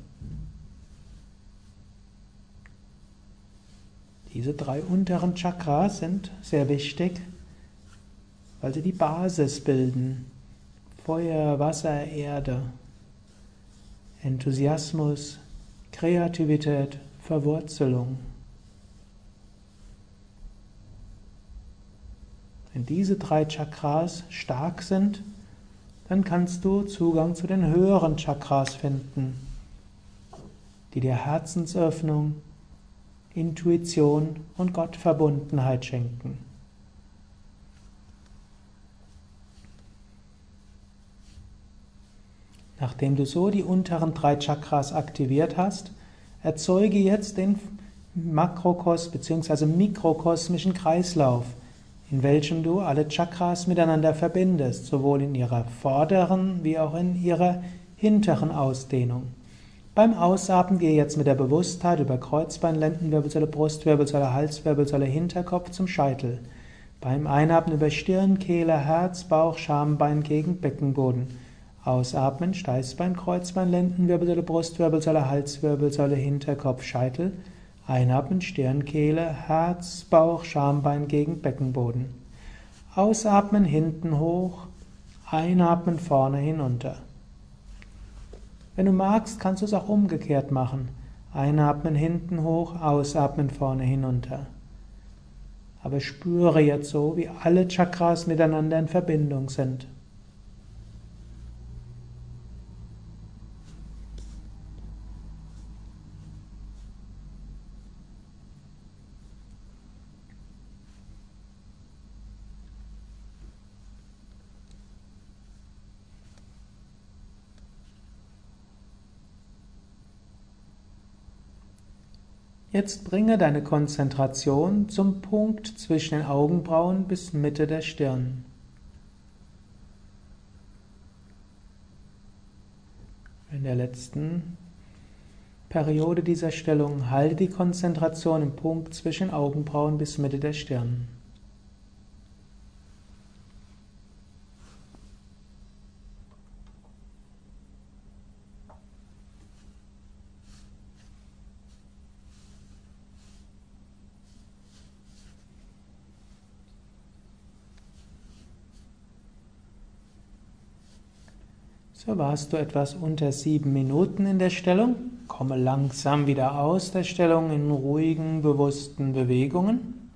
Diese drei unteren Chakras sind sehr wichtig, weil sie die Basis bilden. Feuer, Wasser, Erde, Enthusiasmus, Kreativität, Verwurzelung. Wenn diese drei Chakras stark sind, dann kannst du Zugang zu den höheren Chakras finden, die dir Herzensöffnung, Intuition und Gottverbundenheit schenken. Nachdem du so die unteren drei Chakras aktiviert hast, erzeuge jetzt den Makrokos bzw. mikrokosmischen Kreislauf, in welchem du alle Chakras miteinander verbindest, sowohl in ihrer vorderen wie auch in ihrer hinteren Ausdehnung. Beim Ausatmen gehe jetzt mit der Bewusstheit über Kreuzbein, Lendenwirbelsäule, Brustwirbelsäule, Halswirbelsäule, Hinterkopf zum Scheitel. Beim Einatmen über Stirn, Kehle, Herz, Bauch, Schambein gegen Beckenboden. Ausatmen, Steißbein, Kreuzbein, Lendenwirbelsäule, Brustwirbelsäule, Halswirbelsäule, Hinterkopf, Scheitel. Einatmen, Stirn, Kehle, Herz, Bauch, Schambein gegen Beckenboden. Ausatmen, hinten hoch. Einatmen, vorne hinunter. Wenn du magst, kannst du es auch umgekehrt machen. Einatmen hinten hoch, ausatmen vorne hinunter. Aber spüre jetzt so, wie alle Chakras miteinander in Verbindung sind. Jetzt bringe deine Konzentration zum Punkt zwischen den Augenbrauen bis Mitte der Stirn. In der letzten Periode dieser Stellung halte die Konzentration im Punkt zwischen Augenbrauen bis Mitte der Stirn. So warst du etwas unter sieben Minuten in der Stellung. Komme langsam wieder aus der Stellung in ruhigen, bewussten Bewegungen.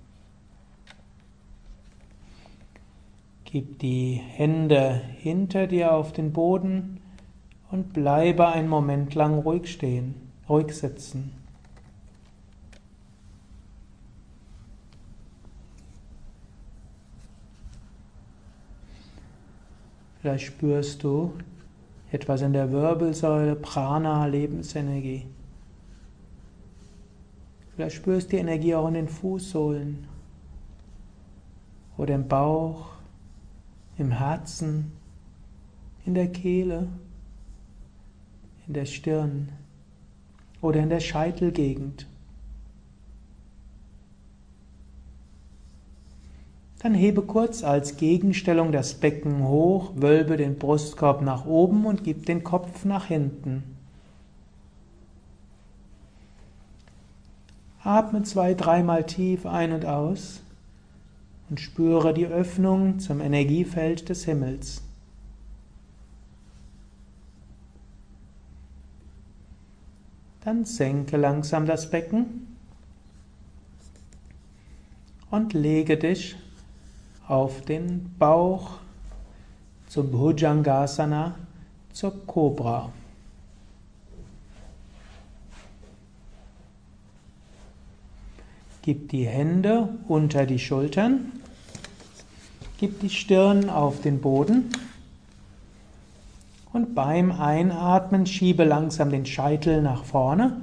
Gib die Hände hinter dir auf den Boden und bleibe einen Moment lang ruhig stehen, ruhig sitzen. Vielleicht spürst du etwas in der Wirbelsäule, Prana, Lebensenergie. Vielleicht spürst du die Energie auch in den Fußsohlen oder im Bauch, im Herzen, in der Kehle, in der Stirn oder in der Scheitelgegend. Dann hebe kurz als Gegenstellung das Becken hoch, wölbe den Brustkorb nach oben und gib den Kopf nach hinten. Atme zwei, dreimal tief ein und aus und spüre die Öffnung zum Energiefeld des Himmels. Dann senke langsam das Becken und lege dich auf den Bauch zum Bhujangasana, zur Cobra. Gib die Hände unter die Schultern, gib die Stirn auf den Boden. Und beim Einatmen schiebe langsam den Scheitel nach vorne,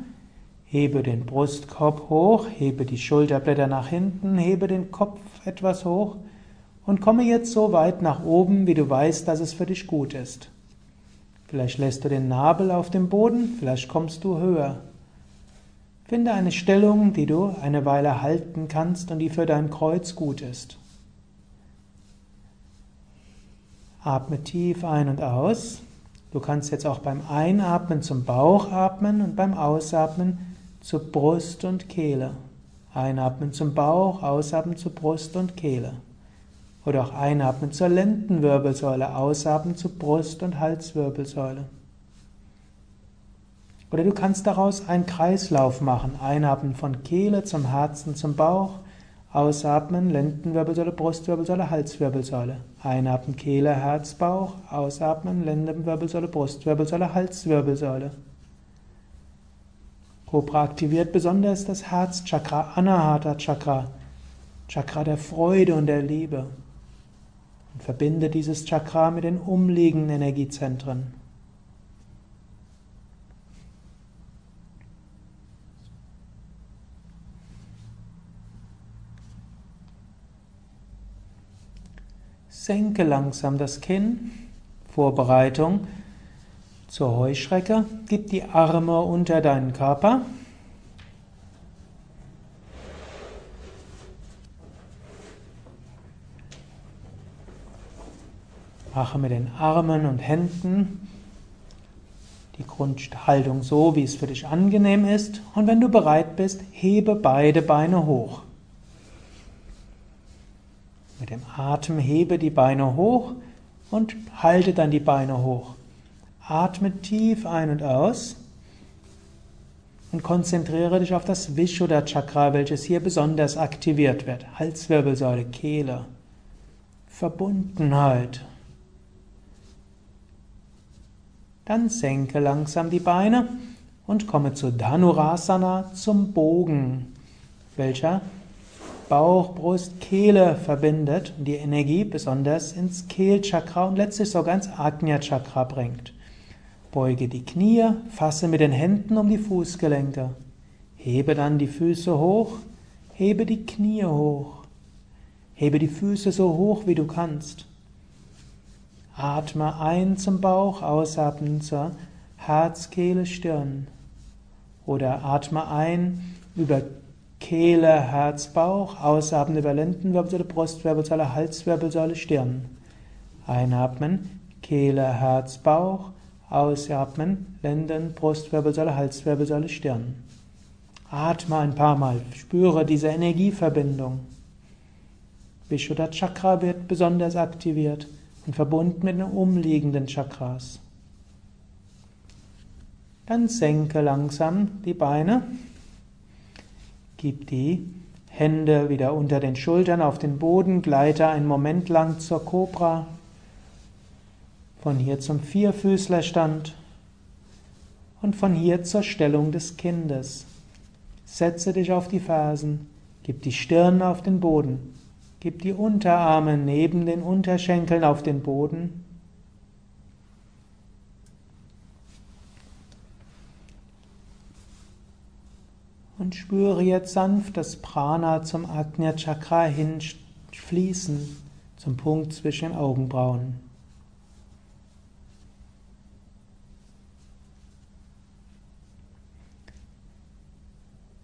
hebe den Brustkorb hoch, hebe die Schulterblätter nach hinten, hebe den Kopf etwas hoch und komme jetzt so weit nach oben, wie du weißt, dass es für dich gut ist. Vielleicht lässt du den Nabel auf dem Boden, vielleicht kommst du höher. Finde eine Stellung, die du eine Weile halten kannst und die für dein Kreuz gut ist. Atme tief ein und aus. Du kannst jetzt auch beim Einatmen zum Bauch atmen und beim Ausatmen zur Brust und Kehle. Einatmen zum Bauch, ausatmen zur Brust und Kehle. Oder auch einatmen zur Lendenwirbelsäule, ausatmen zur Brust- und Halswirbelsäule. Oder du kannst daraus einen Kreislauf machen. Einatmen von Kehle zum Herzen zum Bauch, ausatmen Lendenwirbelsäule, Brustwirbelsäule, Halswirbelsäule. Einatmen Kehle, Herz, Bauch, ausatmen Lendenwirbelsäule, Brustwirbelsäule, Halswirbelsäule. Cobra aktiviert besonders das Herzchakra, Anahata Chakra, Chakra der Freude und der Liebe. Verbinde dieses Chakra mit den umliegenden Energiezentren. Senke langsam das Kinn. Vorbereitung zur Heuschrecke. Gib die Arme unter deinen Körper. Mache mit den Armen und Händen die Grundhaltung so, wie es für dich angenehm ist. Und wenn du bereit bist, hebe beide Beine hoch. Mit dem Atem hebe die Beine hoch und halte dann die Beine hoch. Atme tief ein und aus und konzentriere dich auf das Vishuddha Chakra, welches hier besonders aktiviert wird. Halswirbelsäule, Kehle, Verbundenheit. Dann senke langsam die Beine und komme zu Dhanurasana, zum Bogen, welcher Bauch, Brust, Kehle verbindet und die Energie besonders ins Kehlchakra und letztlich sogar ins Agnya Chakra bringt. Beuge die Knie, fasse mit den Händen um die Fußgelenke. Hebe dann die Füße hoch, hebe die Knie hoch, hebe die Füße so hoch wie du kannst. Atme ein zum Bauch, ausatmen zur Herz, Kehle, Stirn. Oder atme ein über Kehle, Herz, Bauch, ausatmen über Lendenwirbelsäule, Brustwirbelsäule, Halswirbelsäule, Stirn. Einatmen, Kehle, Herz, Bauch, ausatmen, Lenden, Brustwirbelsäule, Halswirbelsäule, Stirn. Atme ein paar Mal, spüre diese Energieverbindung. Vishuddha Chakra wird besonders aktiviert und verbunden mit den umliegenden Chakras. Dann senke langsam die Beine, gib die Hände wieder unter den Schultern auf den Boden, gleite einen Moment lang zur Kobra, von hier zum Vierfüßlerstand und von hier zur Stellung des Kindes. Setze dich auf die Fersen, gib die Stirn auf den Boden, gib die Unterarme neben den Unterschenkeln auf den Boden. Und spüre jetzt sanft das Prana zum Agnya Chakra hin fließen, zum Punkt zwischen den Augenbrauen.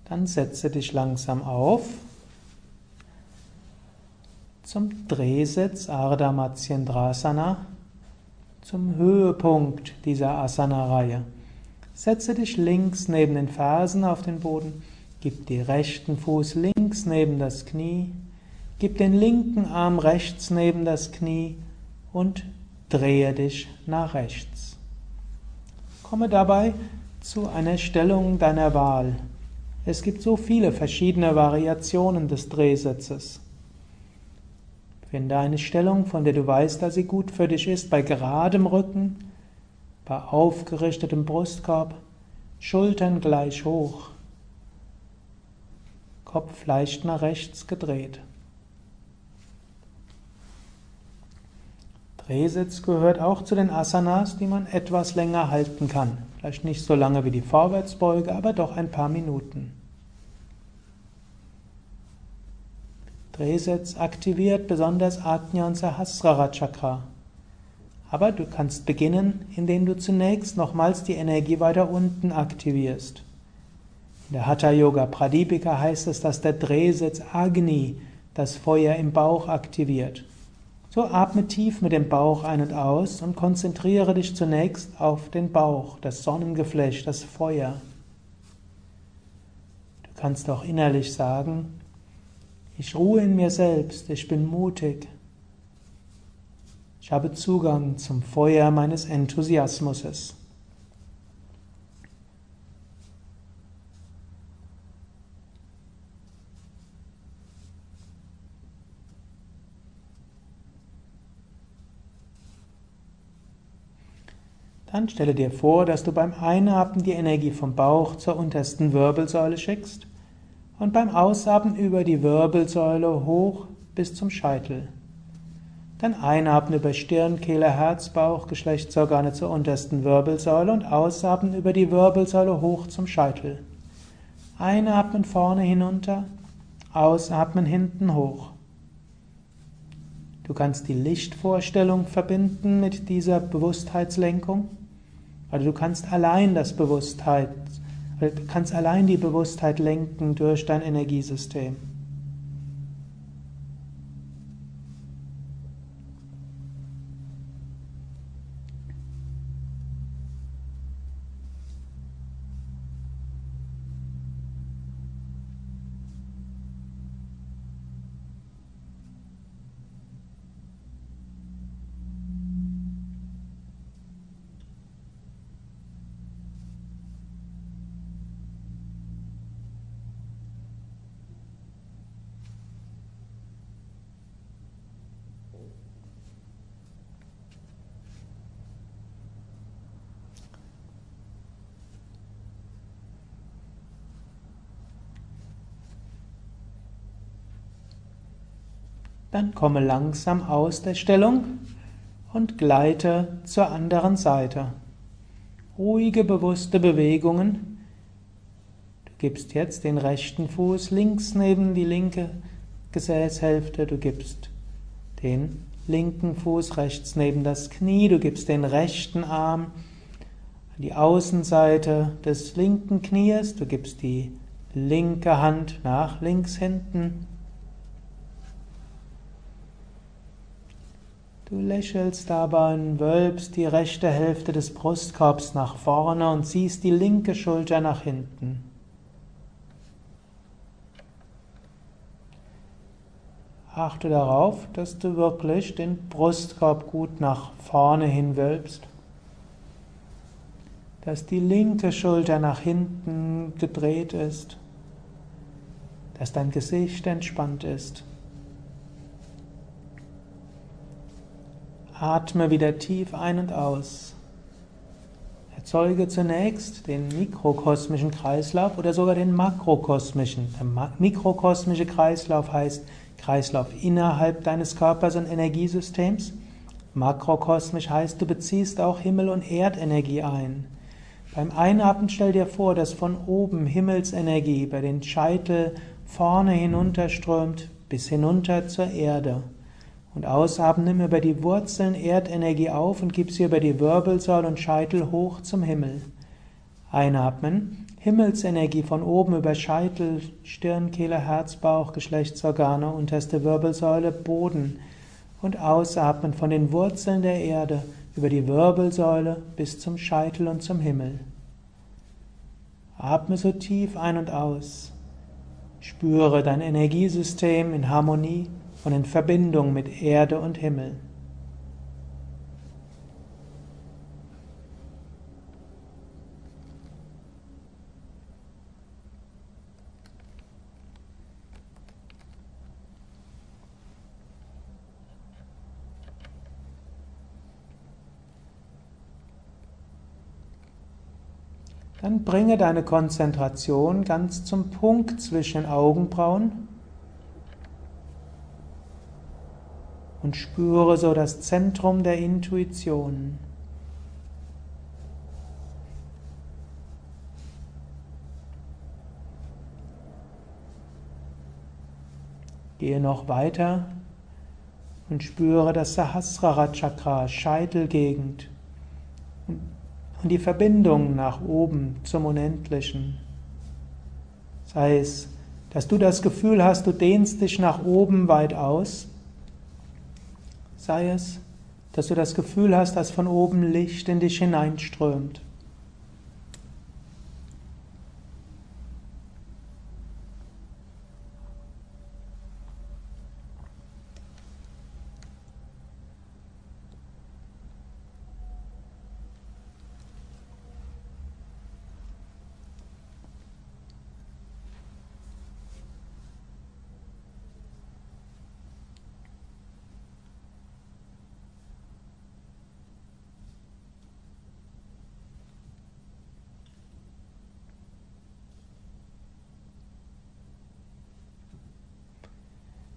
Dann setze dich langsam auf zum Drehsitz Ardha Matsyendrasana, zum Höhepunkt dieser Asana-Reihe. Setze dich links neben den Fersen auf den Boden, gib den rechten Fuß links neben das Knie, gib den linken Arm rechts neben das Knie und drehe dich nach rechts. Komme dabei zu einer Stellung deiner Wahl. Es gibt so viele verschiedene Variationen des Drehsitzes. Finde eine Stellung, von der du weißt, dass sie gut für dich ist, bei geradem Rücken, bei aufgerichtetem Brustkorb, Schultern gleich hoch, Kopf leicht nach rechts gedreht. Drehsitz gehört auch zu den Asanas, die man etwas länger halten kann. Vielleicht nicht so lange wie die Vorwärtsbeuge, aber doch ein paar Minuten. Drehsitz aktiviert besonders Ajna und Sahasrara Chakra. Aber du kannst beginnen, indem du zunächst nochmals die Energie weiter unten aktivierst. In der Hatha Yoga Pradipika heißt es, dass der Drehsitz Agni das Feuer im Bauch aktiviert. So atme tief mit dem Bauch ein und aus und konzentriere dich zunächst auf den Bauch, das Sonnengeflecht, das Feuer. Du kannst auch innerlich sagen, ich ruhe in mir selbst, ich bin mutig. Ich habe Zugang zum Feuer meines Enthusiasmus. Dann stelle dir vor, dass du beim Einatmen die Energie vom Bauch zur untersten Wirbelsäule schickst und beim Ausatmen über die Wirbelsäule hoch bis zum Scheitel. Dann einatmen über Stirn, Kehle, Herz, Bauch, Geschlechtsorgane zur untersten Wirbelsäule und ausatmen über die Wirbelsäule hoch zum Scheitel. Einatmen vorne hinunter, ausatmen hinten hoch. Du kannst die Lichtvorstellung verbinden mit dieser Bewusstheitslenkung. Also du kannst allein das Bewusstheit, du kannst allein die Bewusstheit lenken durch dein Energiesystem. Dann komme langsam aus der Stellung und gleite zur anderen Seite. Ruhige, bewusste Bewegungen. Du gibst jetzt den rechten Fuß links neben die linke Gesäßhälfte, du gibst den linken Fuß rechts neben das Knie, du gibst den rechten Arm an die Außenseite des linken Knies, du gibst die linke Hand nach links hinten. Du lächelst dabei und wölbst die rechte Hälfte des Brustkorbs nach vorne und ziehst die linke Schulter nach hinten. Achte darauf, dass du wirklich den Brustkorb gut nach vorne hin wölbst, dass die linke Schulter nach hinten gedreht ist, dass dein Gesicht entspannt ist. Atme wieder tief ein und aus. Erzeuge zunächst den mikrokosmischen Kreislauf oder sogar den makrokosmischen. Der mikrokosmische Kreislauf heißt Kreislauf innerhalb deines Körpers und Energiesystems. Makrokosmisch heißt, du beziehst auch Himmel- und Erdenergie ein. Beim Einatmen stell dir vor, dass von oben Himmelsenergie bei den Scheitel vorne hinunterströmt bis hinunter zur Erde. Und ausatmen, nimm über die Wurzeln Erdenergie auf und gib sie über die Wirbelsäule und Scheitel hoch zum Himmel. Einatmen, Himmelsenergie von oben über Scheitel, Stirn, Kehle, Herz, Bauch, Geschlechtsorgane, unterste Wirbelsäule, Boden. Und ausatmen von den Wurzeln der Erde über die Wirbelsäule bis zum Scheitel und zum Himmel. Atme so tief ein und aus. Spüre dein Energiesystem in Harmonie und in Verbindung mit Erde und Himmel. Dann bringe deine Konzentration ganz zum Punkt zwischen Augenbrauen und spüre so das Zentrum der Intuition. Gehe noch weiter und spüre das Sahasrara Chakra, Scheitelgegend und die Verbindung nach oben zum Unendlichen. Sei es, dass du das Gefühl hast, du dehnst dich nach oben weit aus Sei es, dass du das Gefühl hast, dass von oben Licht in dich hineinströmt.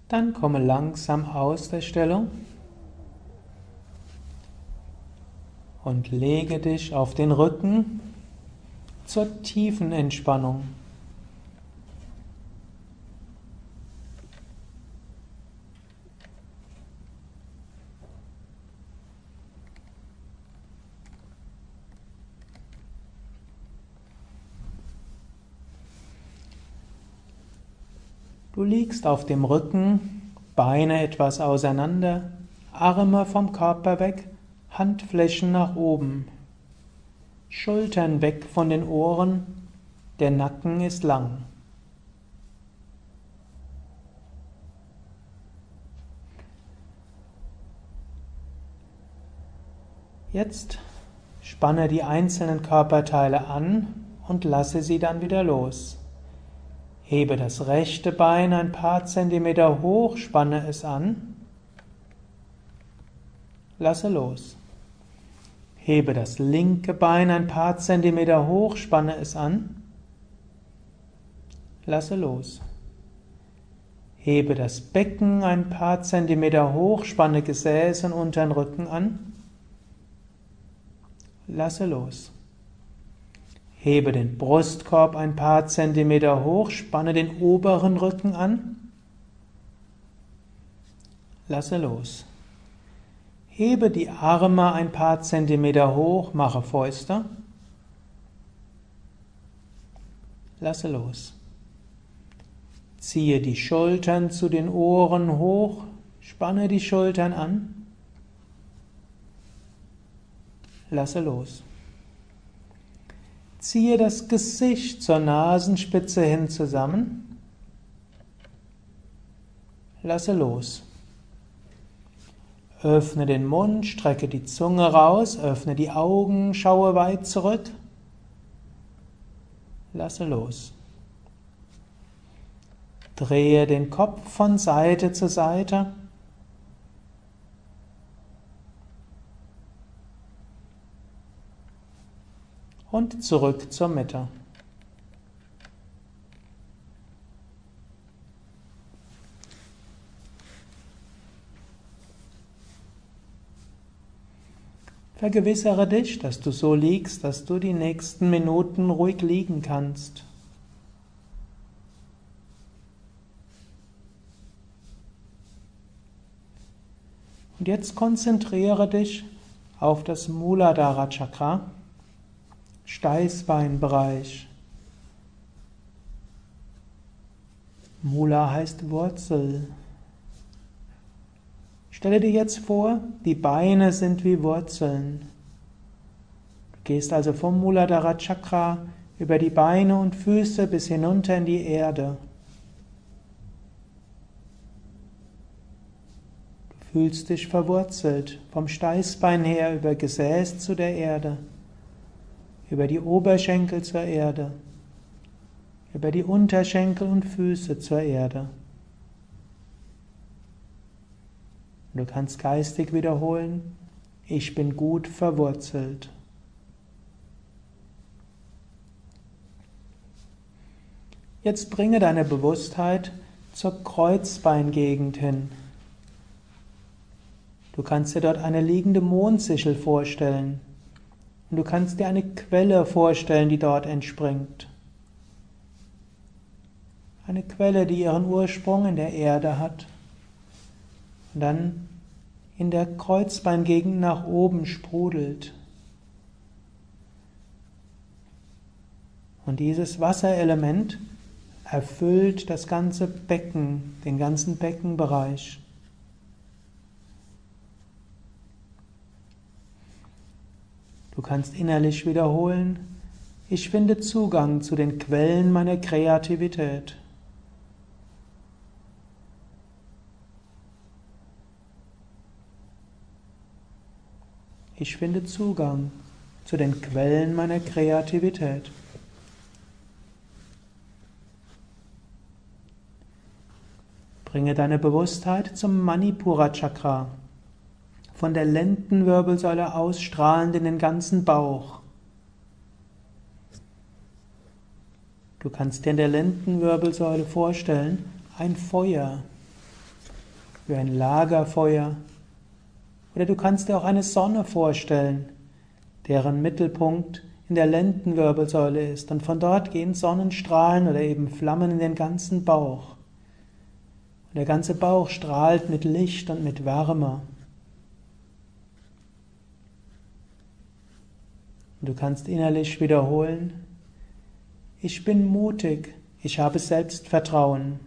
Dann komme langsam aus der Stellung und lege dich auf den Rücken zur tiefen Entspannung. Du liegst auf dem Rücken, Beine etwas auseinander, Arme vom Körper weg, Handflächen nach oben, Schultern weg von den Ohren, der Nacken ist lang. Jetzt spanne die einzelnen Körperteile an und lasse sie dann wieder los. Hebe das rechte Bein ein paar Zentimeter hoch, spanne es an. Lasse los. Hebe das linke Bein ein paar Zentimeter hoch, spanne es an. Lasse los. Hebe das Becken ein paar Zentimeter hoch, spanne Gesäß und unteren Rücken an. Lasse los. Hebe den Brustkorb ein paar Zentimeter hoch, spanne den oberen Rücken an. Lasse los. Hebe die Arme ein paar Zentimeter hoch, mache Fäuste. Lasse los. Ziehe die Schultern zu den Ohren hoch, spanne die Schultern an. Lasse los. Ziehe das Gesicht zur Nasenspitze hin zusammen. Lasse los. Öffne den Mund, strecke die Zunge raus, öffne die Augen, schaue weit zurück. Lasse los. Drehe den Kopf von Seite zu Seite. Und zurück zur Mitte. Vergewissere dich, dass du so liegst, dass du die nächsten Minuten ruhig liegen kannst. Und jetzt konzentriere dich auf das Muladhara Chakra, Steißbeinbereich. Mula heißt Wurzel. Stelle dir jetzt vor, die Beine sind wie Wurzeln. Du gehst also vom Muladhara Chakra über die Beine und Füße bis hinunter in die Erde. Du fühlst dich verwurzelt, vom Steißbein her über Gesäß zu der Erde, über die Oberschenkel zur Erde, über die Unterschenkel und Füße zur Erde. Du kannst geistig wiederholen, ich bin gut verwurzelt. Jetzt bringe deine Bewusstheit zur Kreuzbeingegend hin. Du kannst dir dort eine liegende Mondsichel vorstellen. Und du kannst dir eine Quelle vorstellen, die dort entspringt. Eine Quelle, die ihren Ursprung in der Erde hat und dann in der Kreuzbeingegend nach oben sprudelt. Und dieses Wasserelement erfüllt das ganze Becken, den ganzen Beckenbereich. Du kannst innerlich wiederholen, ich finde Zugang zu den Quellen meiner Kreativität. Ich finde Zugang zu den Quellen meiner Kreativität. Bringe deine Bewusstheit zum Manipura Chakra, von der Lendenwirbelsäule ausstrahlend in den ganzen Bauch. Du kannst dir in der Lendenwirbelsäule vorstellen, ein Feuer, wie ein Lagerfeuer, oder du kannst dir auch eine Sonne vorstellen, deren Mittelpunkt in der Lendenwirbelsäule ist. Und von dort gehen Sonnenstrahlen oder eben Flammen in den ganzen Bauch. Und der ganze Bauch strahlt mit Licht und mit Wärme. Du kannst innerlich wiederholen, ich bin mutig, ich habe Selbstvertrauen.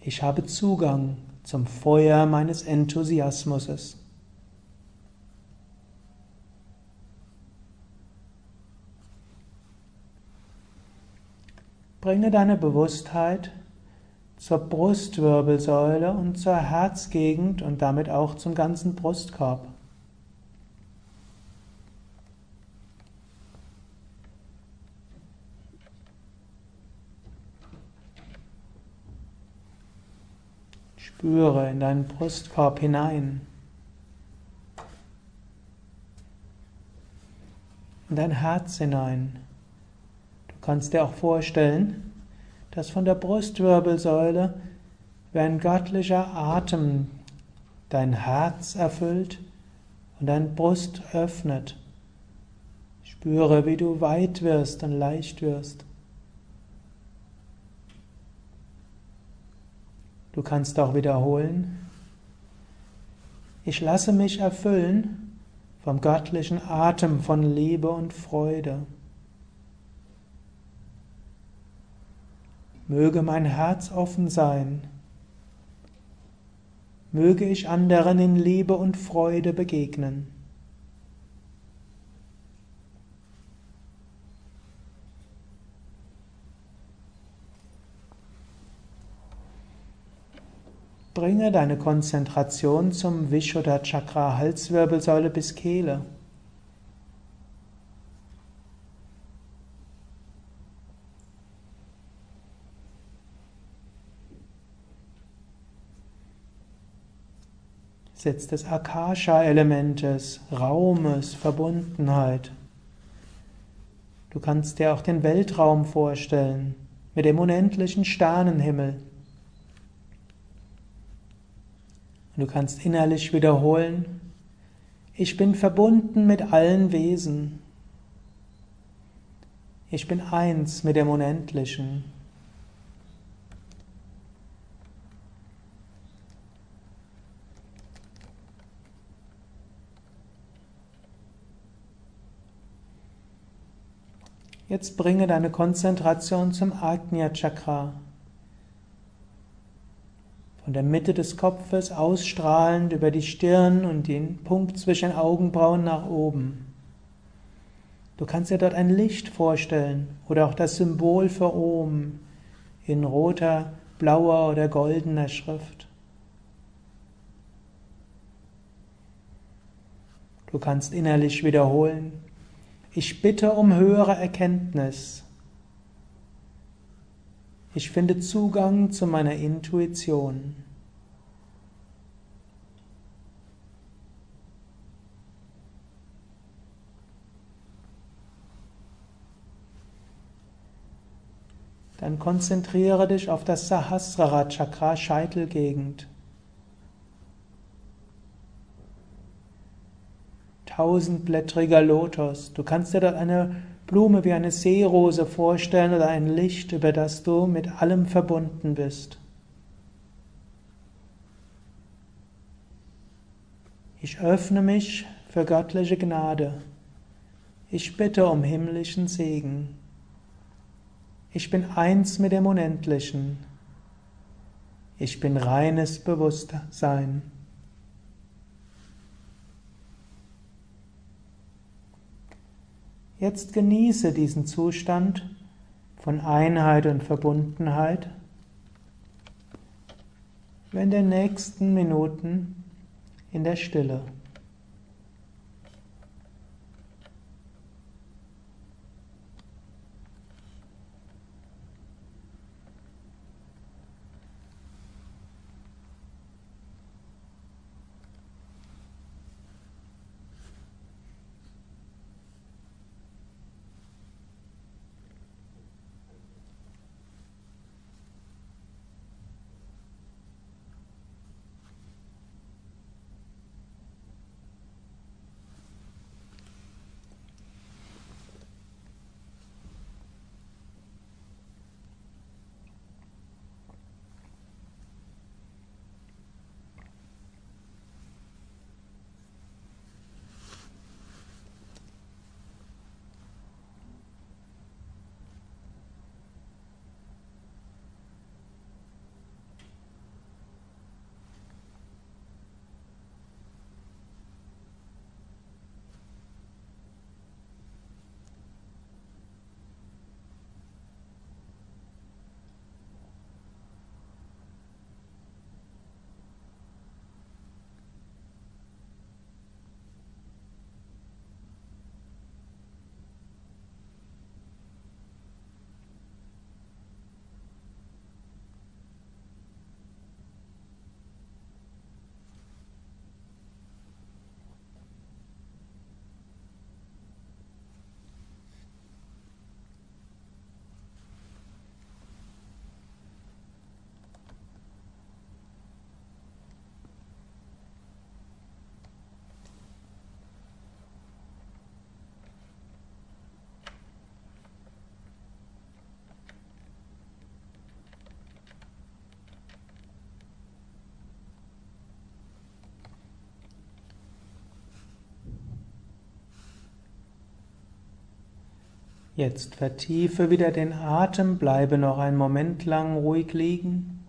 Ich habe Zugang zum Feuer meines Enthusiasmus. Bringe deine Bewusstheit zur Brustwirbelsäule und zur Herzgegend und damit auch zum ganzen Brustkorb. Spüre in deinen Brustkorb hinein. In dein Herz hinein. Du kannst dir auch vorstellen, dass von der Brustwirbelsäule wie ein göttlicher Atem dein Herz erfüllt und dein Brust öffnet. Spüre, wie du weit wirst und leicht wirst. Du kannst auch wiederholen. Ich lasse mich erfüllen vom göttlichen Atem von Liebe und Freude. Möge mein Herz offen sein. Möge ich anderen in Liebe und Freude begegnen. Bringe deine Konzentration zum Vishuddha Chakra, Halswirbelsäule bis Kehle. Sitz des Akasha-Elementes, Raumes, Verbundenheit. Du kannst dir auch den Weltraum vorstellen mit dem unendlichen Sternenhimmel. Du kannst innerlich wiederholen, ich bin verbunden mit allen Wesen. Ich bin eins mit dem Unendlichen. Jetzt bringe deine Konzentration zum Agnya Chakra. Von der Mitte des Kopfes ausstrahlend über die Stirn und den Punkt zwischen Augenbrauen nach oben. Du kannst dir dort ein Licht vorstellen oder auch das Symbol für Om in roter, blauer oder goldener Schrift. Du kannst innerlich wiederholen, ich bitte um höhere Erkenntnis. Ich finde Zugang zu meiner Intuition. Dann konzentriere dich auf das Sahasrara Chakra Scheitelgegend. Tausendblättriger Lotus. Du kannst dir dort eine Blume wie eine Seerose vorstellen oder ein Licht, über das du mit allem verbunden bist. Ich öffne mich für göttliche Gnade. Ich bitte um himmlischen Segen. Ich bin eins mit dem Unendlichen. Ich bin reines Bewusstsein. Jetzt genieße diesen Zustand von Einheit und Verbundenheit. In den nächsten Minuten in der Stille. Jetzt vertiefe wieder den Atem, bleibe noch einen Moment lang ruhig liegen.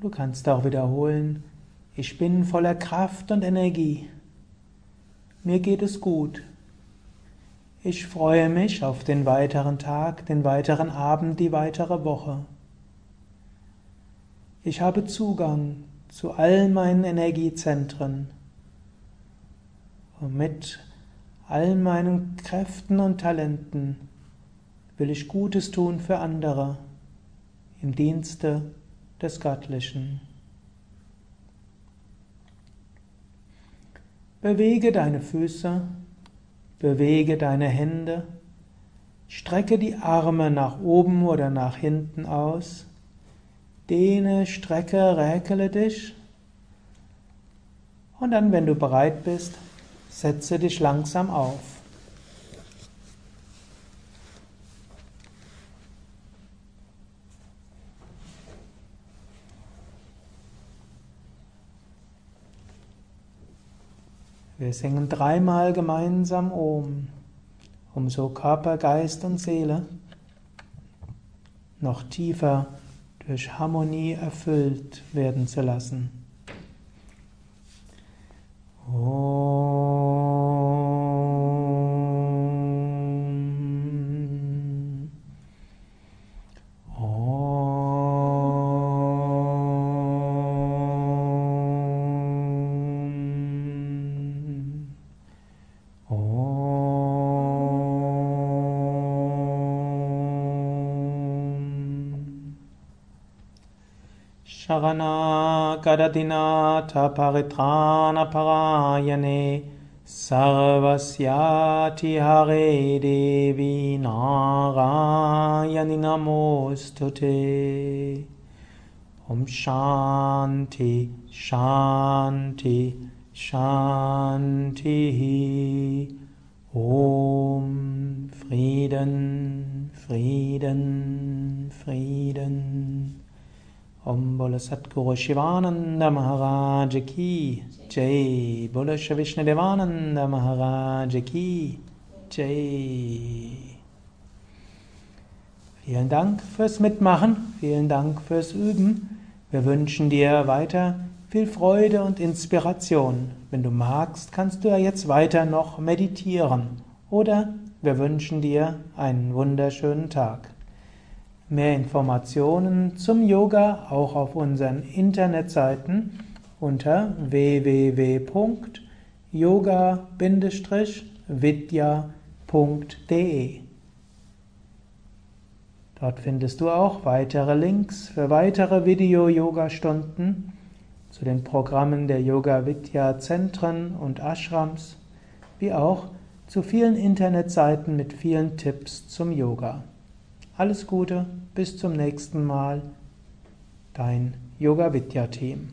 Du kannst auch wiederholen, ich bin voller Kraft und Energie. Mir geht es gut. Ich freue mich auf den weiteren Tag, den weiteren Abend, die weitere Woche. Ich habe Zugang zu all meinen Energiezentren und mit all meinen Kräften und Talenten will ich Gutes tun für andere im Dienste des Göttlichen. Bewege deine Füße, bewege deine Hände, strecke die Arme nach oben oder nach hinten aus, dehne, strecke, räkele dich und dann, wenn du bereit bist, Setze dich langsam auf. Wir singen dreimal gemeinsam Om, um so Körper, Geist und Seele noch tiefer durch Harmonie erfüllt werden zu lassen. Oh. Sharanagaradinata paritrana parayane Sarvasyati Hare Devi Narayani Namostute. Om Shanti Shanti Shanti. Om Frieden Frieden Frieden Om Bola Satguru Shivananda Maharaj Ki Jai Bola Vishnadevananda Maharaj Ki Jai Vielen Dank fürs Mitmachen, vielen Dank fürs Üben. Wir wünschen dir weiter viel Freude und Inspiration. Wenn du magst, kannst du ja jetzt weiter noch meditieren. Oder wir wünschen dir einen wunderschönen Tag. Mehr Informationen zum Yoga auch auf unseren Internetseiten unter www.yoga-vidya.de. Dort findest du auch weitere Links für weitere Video-Yoga-Stunden zu den Programmen der Yoga Vidya Zentren und Ashrams, wie auch zu vielen Internetseiten mit vielen Tipps zum Yoga. Alles Gute, bis zum nächsten Mal, dein Yoga Vidya Team.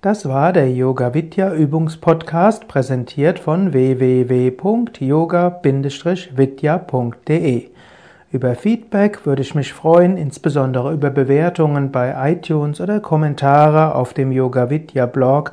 Das war der Yoga Vidya Übungspodcast, präsentiert von www.yoga-vidya.de. Über Feedback würde ich mich freuen, insbesondere über Bewertungen bei iTunes oder Kommentare auf dem Yoga Vidya Blog